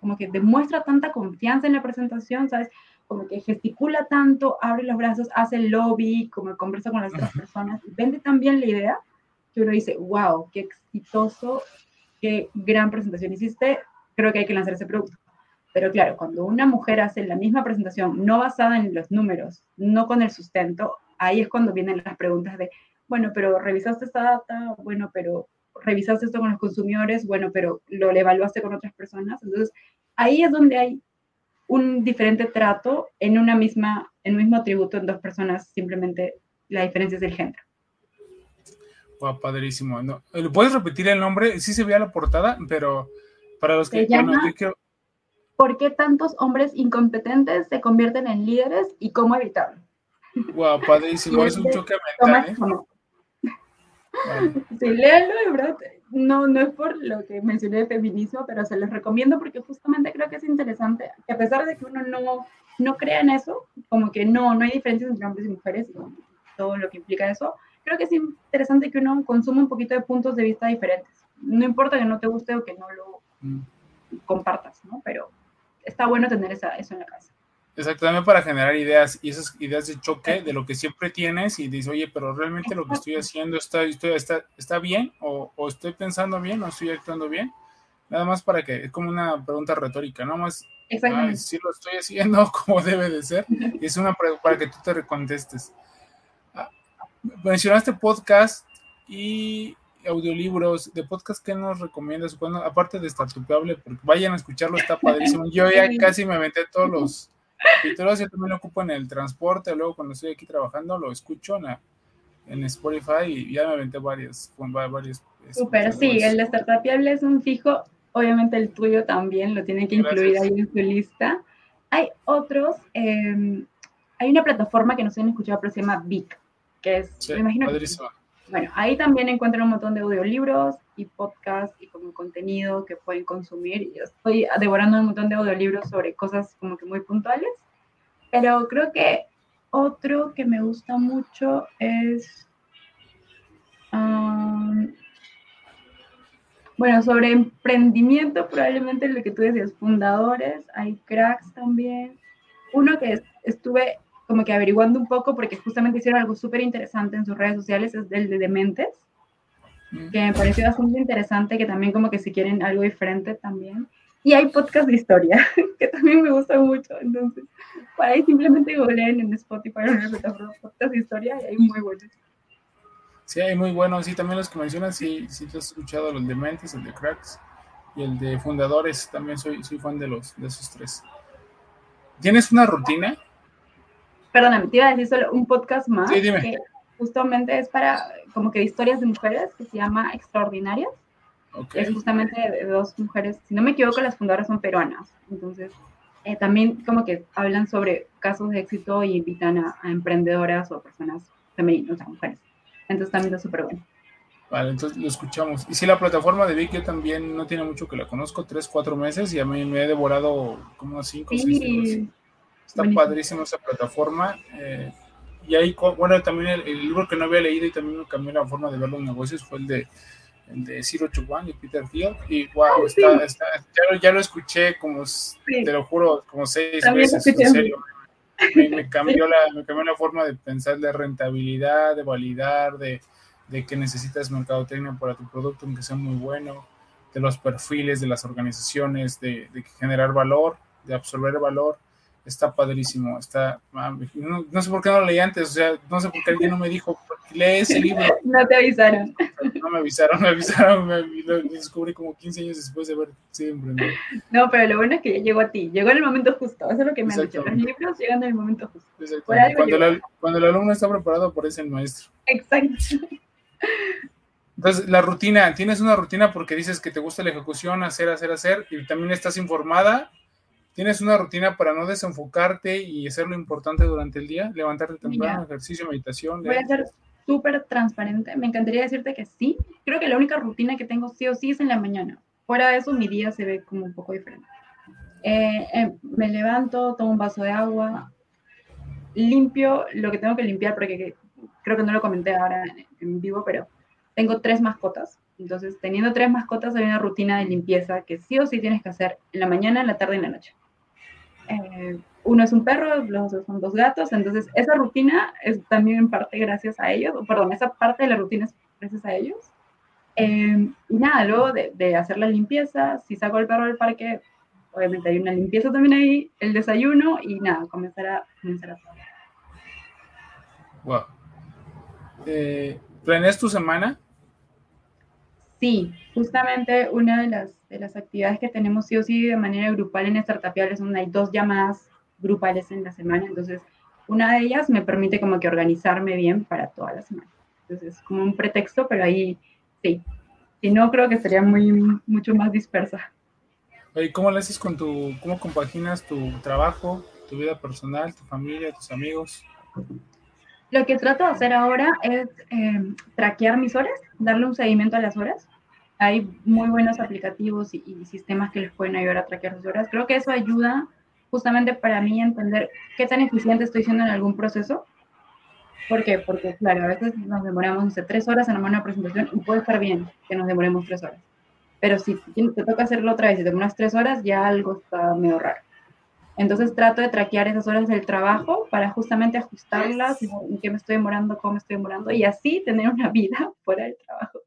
como que demuestra tanta confianza en la presentación, ¿sabes? Como que gesticula tanto, abre los brazos, hace el lobby, como conversa con las otras personas, vende también la idea que uno dice, wow, qué exitoso, qué gran presentación hiciste, creo que hay que lanzar ese producto. Pero claro, cuando una mujer hace la misma presentación, no basada en los números, no con el sustento, ahí es cuando vienen las preguntas de, bueno, pero revisaste esta data, bueno, pero revisaste esto con los consumidores, bueno, pero lo evaluaste con otras personas. Entonces, ahí es donde hay un diferente trato en una misma, en un mismo atributo en dos personas, simplemente la diferencia es el género. Wow, padrísimo. No, ¿Puedes repetir el nombre? Sí se veía la portada, pero para los que... ¿Por qué tantos hombres incompetentes se convierten en líderes y cómo evitarlo? Wow, padrísimo, es un choque mental. ¿eh? Sí, léanlo, de verdad. No, no es por lo que mencioné de feminismo, pero se los recomiendo porque justamente creo que es interesante, que a pesar de que uno no, no crea en eso, como que no, no hay diferencias entre hombres y mujeres y todo lo que implica eso, creo que es interesante que uno consuma un poquito de puntos de vista diferentes. No importa que no te guste o que no lo mm. compartas, ¿no? Pero está bueno tener esa, eso en la casa. Exactamente para generar ideas y esas ideas de choque de lo que siempre tienes y dices, oye, pero realmente lo que estoy haciendo está, está, está bien o, estoy pensando bien o estoy actuando bien. Nada más para que, es como una pregunta retórica, ¿no? Más, si lo estoy haciendo como debe de ser. Y es una pregunta para que tú te recontestes. Ah, mencionaste podcast y audiolibros de podcast que nos recomiendas aparte de Startupeable porque vayan a escucharlo está padrísimo yo ya casi me metí todos los todo yo también lo ocupo en el transporte, luego cuando estoy aquí trabajando lo escucho en, en Spotify y ya me aventé varios. varios Súper, sí, el de Startupiable es un fijo, obviamente el tuyo también lo tienen que incluir ahí en su lista. Hay otros, em, hay una plataforma que no sé si han escuchado, pero se llama Vic, que es, me imagino bueno, ahí también encuentran un montón de audiolibros y podcasts y como contenido que pueden consumir. Yo estoy devorando un montón de audiolibros sobre cosas como que muy puntuales, pero creo que otro que me gusta mucho es, um, bueno, sobre emprendimiento, probablemente lo que tú decías, fundadores, hay cracks también. Uno que estuve como que averiguando un poco, porque justamente hicieron algo súper interesante en sus redes sociales, es el de Dementes, mm. que me pareció bastante interesante, que también como que si quieren algo diferente también. Y hay podcast de historia, que también me gusta mucho, entonces, para ahí simplemente googleen en Spotify o en la plataforma podcast de historia y hay muy buenos. Sí, hay muy buenos, sí, también los que mencionan, sí, sí te has escuchado los de Mentes, el de Cracks y el de Fundadores, también soy, soy fan de, los, de esos tres. ¿Tienes una rutina? Perdóname, te iba a decir solo un podcast más. Sí, dime. justamente es para como que historias de mujeres que se llama Extraordinarias. Okay. Es justamente de dos mujeres, si no me equivoco, las fundadoras son peruanas. Entonces, eh, también como que hablan sobre casos de éxito y invitan a, a emprendedoras o personas femeninas, o sea, mujeres. Entonces también es súper bueno. Vale, entonces lo escuchamos. Y si la plataforma de Vic, yo también no tiene mucho que la conozco, tres, cuatro meses, y a mí me he devorado como unos cinco Sí, seis libros. Está buenísimo. padrísima esa plataforma. eh, y ahí, bueno, también el, el libro que no había leído y también me cambió la forma de ver los negocios fue el de, el de Zero to One de Peter Thiel. Y wow, sí. está, está, ya, lo, ya lo escuché como, Sí. te lo juro, como seis También veces, en serio. Me, me cambió la, me cambió la forma de pensar de rentabilidad, de validar, de, de que necesitas mercadotecnia para tu producto, aunque sea muy bueno, de los perfiles de las organizaciones, de, de generar valor, de absorber valor. Está padrísimo, está, ah, no, no sé por qué no lo leí antes, o sea, no sé por qué alguien no me dijo, lee ese libro, No te avisaron. no me avisaron, me avisaron, me, lo descubrí como 15 años después de haber sido emprendedor. No, pero lo bueno es que ya llegó a ti. Llegó en el momento justo. Eso es lo que me han dicho. Los libros llegan en el momento justo. Cuando, el- cuando el alumno está preparado, aparece el maestro. Exacto. Entonces, la rutina, tienes una rutina porque dices que te gusta la ejecución, hacer, hacer, hacer, y también estás informada. Tienes una rutina para no desenfocarte y hacer lo importante durante el día, levantarte temprano, Mira. ejercicio, meditación. Voy a ser súper transparente. Me encantaría decirte que sí. Creo que la única rutina que tengo sí o sí es en la mañana. Fuera de eso, mi día se ve como un poco diferente. Eh, eh, me levanto, tomo un vaso de agua, limpio lo que tengo que limpiar, porque que- creo que no lo comenté ahora en, en vivo, pero tengo tres mascotas. Entonces, teniendo tres mascotas, hay una rutina de limpieza que sí o sí tienes que hacer en la mañana, en la tarde y en la noche. Eh, uno es un perro, los otros son dos gatos, entonces esa rutina es también en parte gracias a ellos, o perdón, esa parte de la rutina es gracias a ellos. Eh, y nada, luego de, de hacer la limpieza, si saco al perro del parque, obviamente hay una limpieza también ahí, el desayuno y nada, comenzar a, comenzar a trabajar. Wow. Eh, ¿Planeas tu semana? Sí, justamente una de las, de las actividades que tenemos sí o sí de manera grupal en Startupiales son hay dos llamadas grupales en la semana, entonces una de ellas me permite como que organizarme bien para toda la semana. Entonces es como un pretexto, pero ahí sí. Si no, creo que sería muy, mucho más dispersa. Oye, ¿Cómo le haces con tu, cómo compaginas tu trabajo, tu vida personal, tu familia, tus amigos? Lo que trato de hacer ahora es eh, traquear mis horas, darle un seguimiento a las horas. Hay muy buenos aplicativos y, y sistemas que les pueden ayudar a traquear sus horas. Creo que eso ayuda justamente para mí a entender qué tan eficiente estoy siendo en algún proceso. ¿Por qué? Porque, claro, a veces nos demoramos, no sé, tres horas en armar una presentación y puede estar bien que nos demoremos tres horas. Pero si te toca hacerlo otra vez y te demoras tres horas, ya algo está medio raro. Entonces trato de traquear esas horas del trabajo para justamente ajustarlas, en qué me estoy demorando, cómo me estoy demorando, y así tener una vida fuera del trabajo.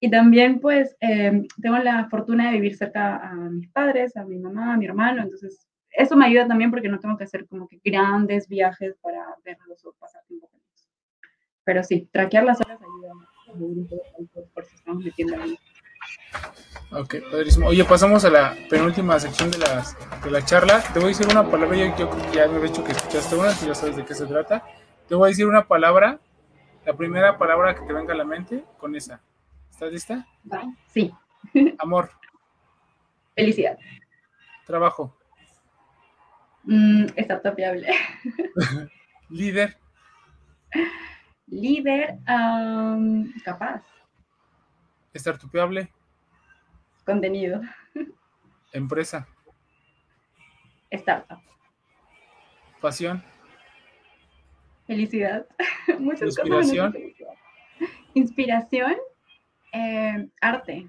Y también, pues, eh, tengo la fortuna de vivir cerca a mis padres, a mi mamá, a mi hermano, entonces eso me ayuda también porque no tengo que hacer como que grandes viajes para verlos o pasar tiempo con ellos. Pero sí, traquear las horas ayuda por si estamos metiendo ahí. Ok, padrísimo. Oye, pasamos a la penúltima sección de, las, de la charla. Te voy a decir una palabra, yo, yo creo que ya me he dicho que escuchaste una, tú ya sabes de qué se trata. Te voy a decir una palabra, la primera palabra que te venga a la mente, con esa. ¿Estás lista? ¿Va? Sí, Amor, felicidad. trabajo, Mm, viable. líder, Líder, am, capaz, startupiable, contenido, empresa, startup, pasión, felicidad, muchas cosas. Inspiración. menos felicidad. Inspiración, eh, arte,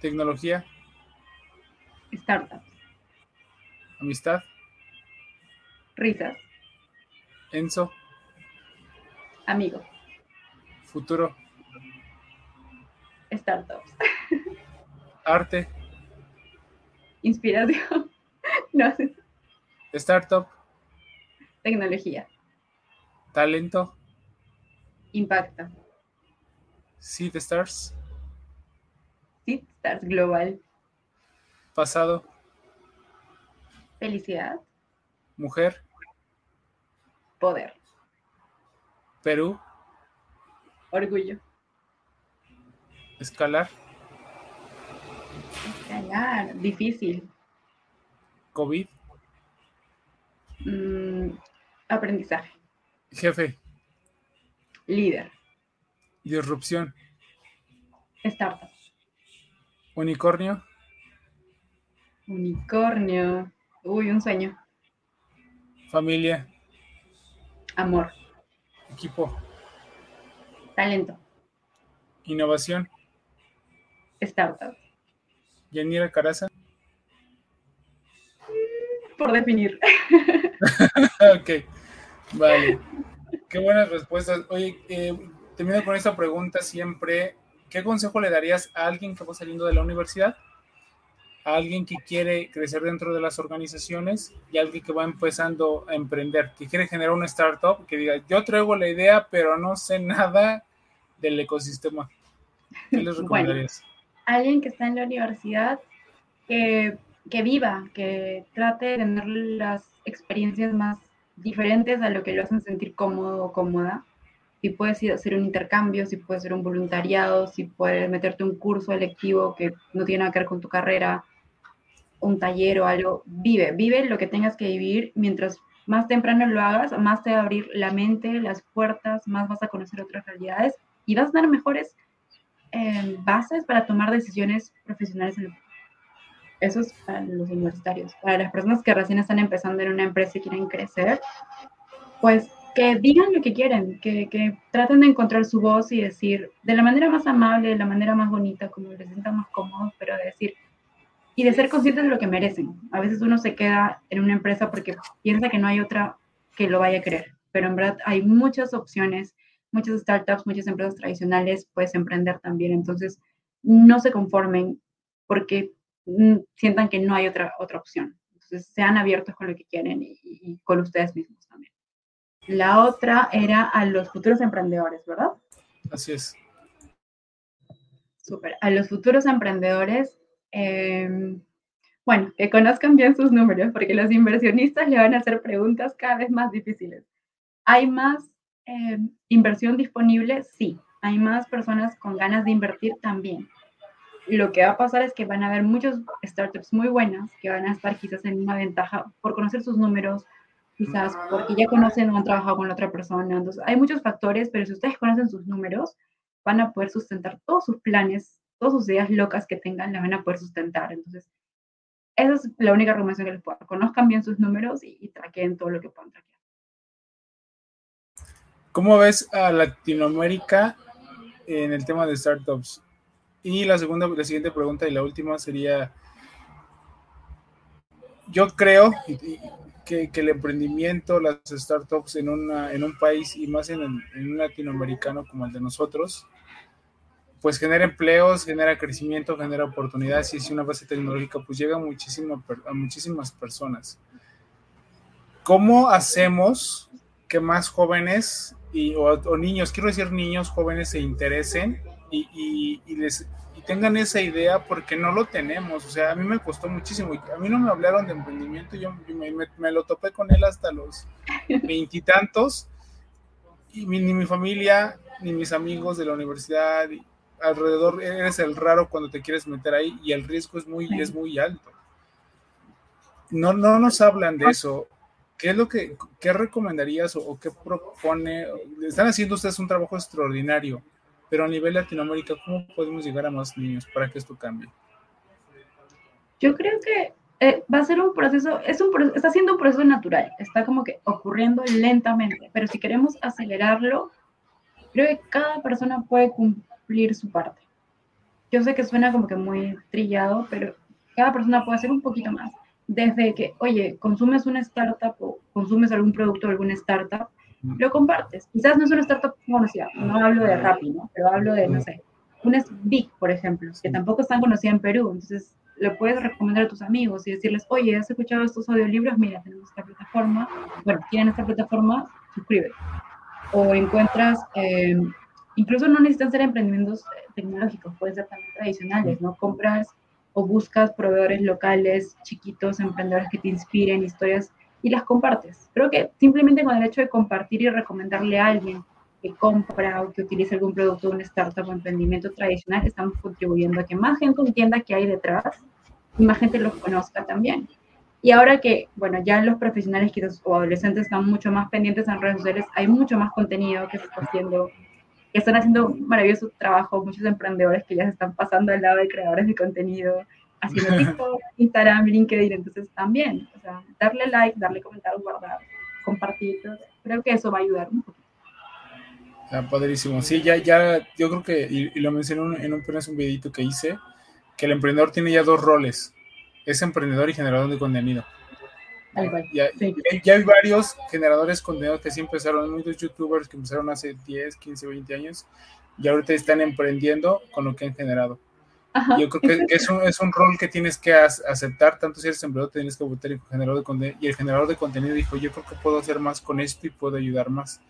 tecnología, startup, amistad, risas, Enzo, amigo, futuro, startups, arte, inspiración, no, startup, tecnología, talento, impacto, Seed Stars, sí, stars global, pasado, felicidad, mujer, poder, Perú. Orgullo. Escalar. Escalar, difícil. COVID. Mm, aprendizaje. Jefe. Líder. Disrupción. Startup. Unicornio. Unicornio. Uy, un sueño. Familia. Amor. Equipo. Talento. Innovación. Startup. Yanira Caraza. Por definir. ok, vale. Qué buenas respuestas. Oye, eh, termino con esta pregunta siempre. ¿Qué consejo le darías a alguien que va saliendo de la universidad? A alguien que quiere crecer dentro de las organizaciones y a alguien que va empezando a emprender, que quiere generar una startup, que diga, yo traigo la idea, pero no sé nada del ecosistema. ¿Qué les recomendarías? alguien que está en la universidad, que, que viva, que trate de tener las experiencias más diferentes a lo que lo hacen sentir cómodo o cómoda. Si puedes hacer un intercambio, si puedes hacer un voluntariado, si puedes meterte un curso electivo que no tiene nada que ver con tu carrera, un taller o algo, vive, vive lo que tengas que vivir. Mientras más temprano lo hagas, más te va a abrir la mente, las puertas, más vas a conocer otras realidades y vas a dar mejores eh, bases para tomar decisiones profesionales en el eso es para los universitarios. Para las personas que recién están empezando en una empresa y quieren crecer, pues que digan lo que quieren, que, que, traten de encontrar su voz y decir de la manera más amable, de la manera más bonita, como les sientan más cómodos, pero de decir, y de ser conscientes de lo que merecen. A veces uno se queda en una empresa porque piensa que no hay otra que lo vaya a querer, pero en verdad hay muchas opciones, muchas startups, muchas empresas tradicionales, puedes emprender también, entonces no se conformen porque Mm, sientan que no hay otra, otra opción. Entonces, sean abiertos con lo que quieren y, con ustedes mismos también. La otra era a los futuros emprendedores, ¿verdad? Así es. Súper. A los futuros emprendedores, em, bueno, que conozcan bien sus números, porque los inversionistas le van a hacer preguntas cada vez más difíciles. ¿Hay más em, inversión disponible? Sí. ¿Hay más personas con ganas de invertir? También lo que va a pasar es que van a haber muchos startups muy buenas que van a estar quizás en una ventaja por conocer sus números, quizás porque ya conocen o han trabajado con la otra persona. Entonces, hay muchos factores, pero si ustedes conocen sus números, van a poder sustentar todos sus planes, todas sus ideas locas que tengan, las van a poder sustentar. Entonces, esa es la única recomendación que les puedo dar. Conozcan bien sus números y, y traqueen todo lo que puedan traquear. ¿Cómo ves a Latinoamérica en el tema de startups? Y la segunda, la siguiente pregunta y la última sería, yo creo que, el emprendimiento, las startups en, una, en un país y más en, un latinoamericano como el de nosotros, pues genera empleos, genera crecimiento, genera oportunidades y es una base tecnológica, pues llega a, a muchísimas personas. ¿Cómo hacemos que más jóvenes y, o, niños, quiero decir niños jóvenes, se interesen y, les tengan esa idea porque no lo tenemos. O sea, a mí me costó muchísimo. A mí no me hablaron de emprendimiento, yo me, lo topé con él hasta los veintitantos. Y, ni mi familia, ni mis amigos de la universidad, alrededor eres el raro cuando te quieres meter ahí y el riesgo es muy, es muy alto. No, no nos hablan de eso. ¿Qué es lo que qué recomendarías o, o qué propone? Están haciendo ustedes un trabajo extraordinario pero a nivel Latinoamérica, ¿cómo podemos llegar a más niños para que esto cambie? Yo creo que eh, va a ser un proceso, es un, está siendo un proceso natural, está como que ocurriendo lentamente, pero si queremos acelerarlo, creo que cada persona puede cumplir su parte. Yo sé que suena como que muy trillado, pero cada persona puede hacer un poquito más. Desde que, oye, consumes una startup o consumes algún producto de alguna startup, lo compartes. Quizás no es una startup conocida, no hablo de Rappi, ¿no? Pero hablo de, no sé, una Big, por ejemplo, que tampoco están conocida en Perú, entonces lo puedes recomendar a tus amigos y decirles, oye, ¿has escuchado estos audiolibros? Mira, tenemos esta plataforma, bueno, tienen esta plataforma, suscríbete. O encuentras, eh, incluso no necesitan ser emprendimientos eh, tecnológicos, pueden ser también tradicionales, ¿no? Compras o buscas proveedores locales, chiquitos, emprendedores que te inspiren, historias y las compartes. Creo que simplemente con el hecho de compartir y recomendarle a alguien que compra o que utiliza algún producto de una startup o emprendimiento tradicional, estamos contribuyendo a que más gente entienda qué hay detrás y más gente los conozca también. Y ahora que, bueno, ya los profesionales quizás o adolescentes están mucho más pendientes en redes sociales, hay mucho más contenido que se está haciendo, que están haciendo un maravilloso trabajo, muchos emprendedores que ya se están pasando al lado de creadores de contenido, haciendo TikTok, Instagram, LinkedIn, entonces también, o sea, darle like, darle comentarios, guardar, compartir, creo que eso va a ayudar un poquito. Ah, padrísimo. Sí, ya, ya, yo creo que, y, lo mencioné en un, en un, un videito que hice, que el emprendedor tiene ya dos roles es emprendedor y generador de contenido. Ya, ya, hay varios generadores de contenido que sí empezaron, muchos youtubers que empezaron hace 10, 15, 20 años y ahorita están emprendiendo con lo que han generado. Yo creo que, es, un, es, un, rol que tienes que aceptar, tanto si eres emprendedor, tienes que votar el generador de contenido. Y el generador de contenido dijo, yo creo que puedo hacer más con esto y puedo ayudar más.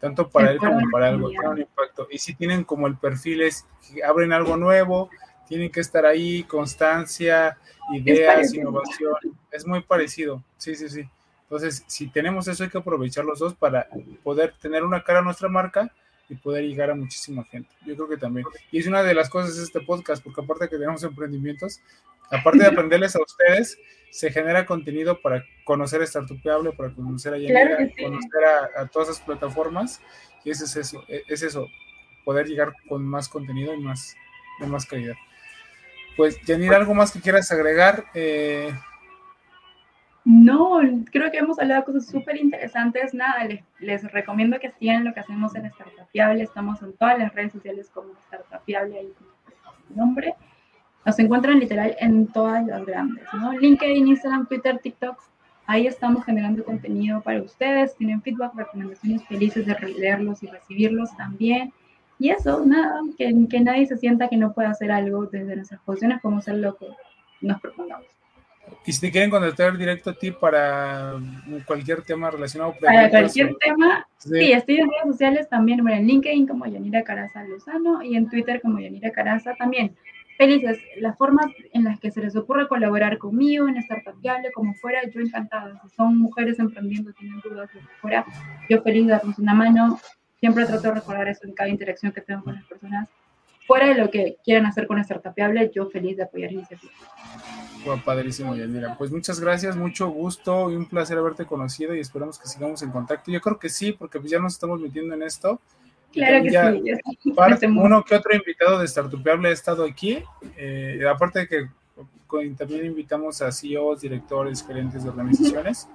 Tanto para él como para algo, tiene un impacto. Y si tienen como el perfil es, abren algo nuevo, tienen que estar ahí, constancia, ideas, innovación, es muy parecido, sí, sí, sí. Entonces, si tenemos eso, hay que aprovechar los dos para poder tener una cara a nuestra marca y poder llegar a muchísima gente. Yo creo que también. Y es una de las cosas de este podcast, porque aparte de que tenemos emprendimientos, aparte de aprenderles a ustedes, se genera contenido para conocer a Startupeable, para conocer a Yanira, conocer a, todas esas plataformas. Y ese es eso, e, es eso, poder llegar con más contenido y más, de más calidad. Pues, Yanira, ¿algo más que quieras agregar? Eh... No, creo que hemos hablado de cosas súper interesantes. Nada, les, recomiendo que sigan lo que hacemos en Startupiable. Estamos en todas las redes sociales como Startupiable, ahí con nombre. Nos encuentran literal en todas las grandes, ¿no? LinkedIn, Instagram, Twitter, TikTok. Ahí estamos generando contenido para ustedes. Tienen feedback, recomendaciones felices de leerlos y recibirlos también. Y eso, nada, que, nadie se sienta que no puede hacer algo desde nuestras posiciones, como ser lo que nos propongamos. Y si te quieren contactar directo a ti para cualquier tema relacionado Para cualquier tema, sí. estoy en redes sociales también, bueno, en LinkedIn como Yanira Caraza Lozano y en Twitter como Yanira Caraza también. Felices, las formas en las que se les ocurre colaborar conmigo en Startup Viable, como fuera, yo encantada. Si son mujeres emprendiendo, tienen dudas, lo que fuera, yo feliz de darnos una mano. Siempre trato de recordar eso en cada interacción que tengo con las personas. Fuera de lo que quieran hacer con Startupiable, yo feliz de apoyar iniciativas. Bueno, padrísimo, Yadira. Pues muchas gracias, mucho gusto y un placer haberte conocido y esperamos que sigamos en contacto. Yo creo que sí, porque pues ya nos estamos metiendo en esto. Claro que sí. Parte, uno que otro invitado de Startupiable ha estado aquí. Eh, aparte de que también invitamos a CEOs, directores, gerentes de organizaciones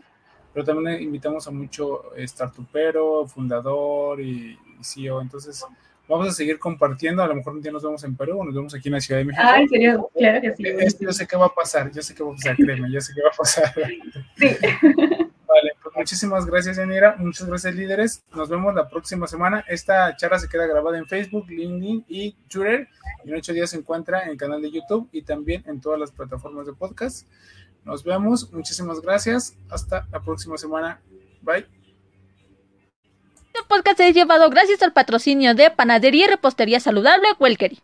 pero también invitamos a mucho startupero, fundador y, CEO. Entonces, vamos a seguir compartiendo. A lo mejor un día nos vemos en Perú o nos vemos aquí en la Ciudad de México. Ah, en serio, claro que sí. yo sé qué va a pasar, yo sé qué va a pasar, créeme, yo sé qué va a pasar. Sí. Vale, pues muchísimas gracias, Yanira. Muchas gracias, líderes. Nos vemos la próxima semana. Esta charla se queda grabada en Facebook, LinkedIn y Twitter. Y en ocho días se encuentra en el canal de YouTube y también en todas las plataformas de podcast. Nos vemos. Muchísimas gracias. Hasta la próxima semana. Bye. Este podcast es llevado gracias al patrocinio de Panadería y Repostería Saludable Welkery.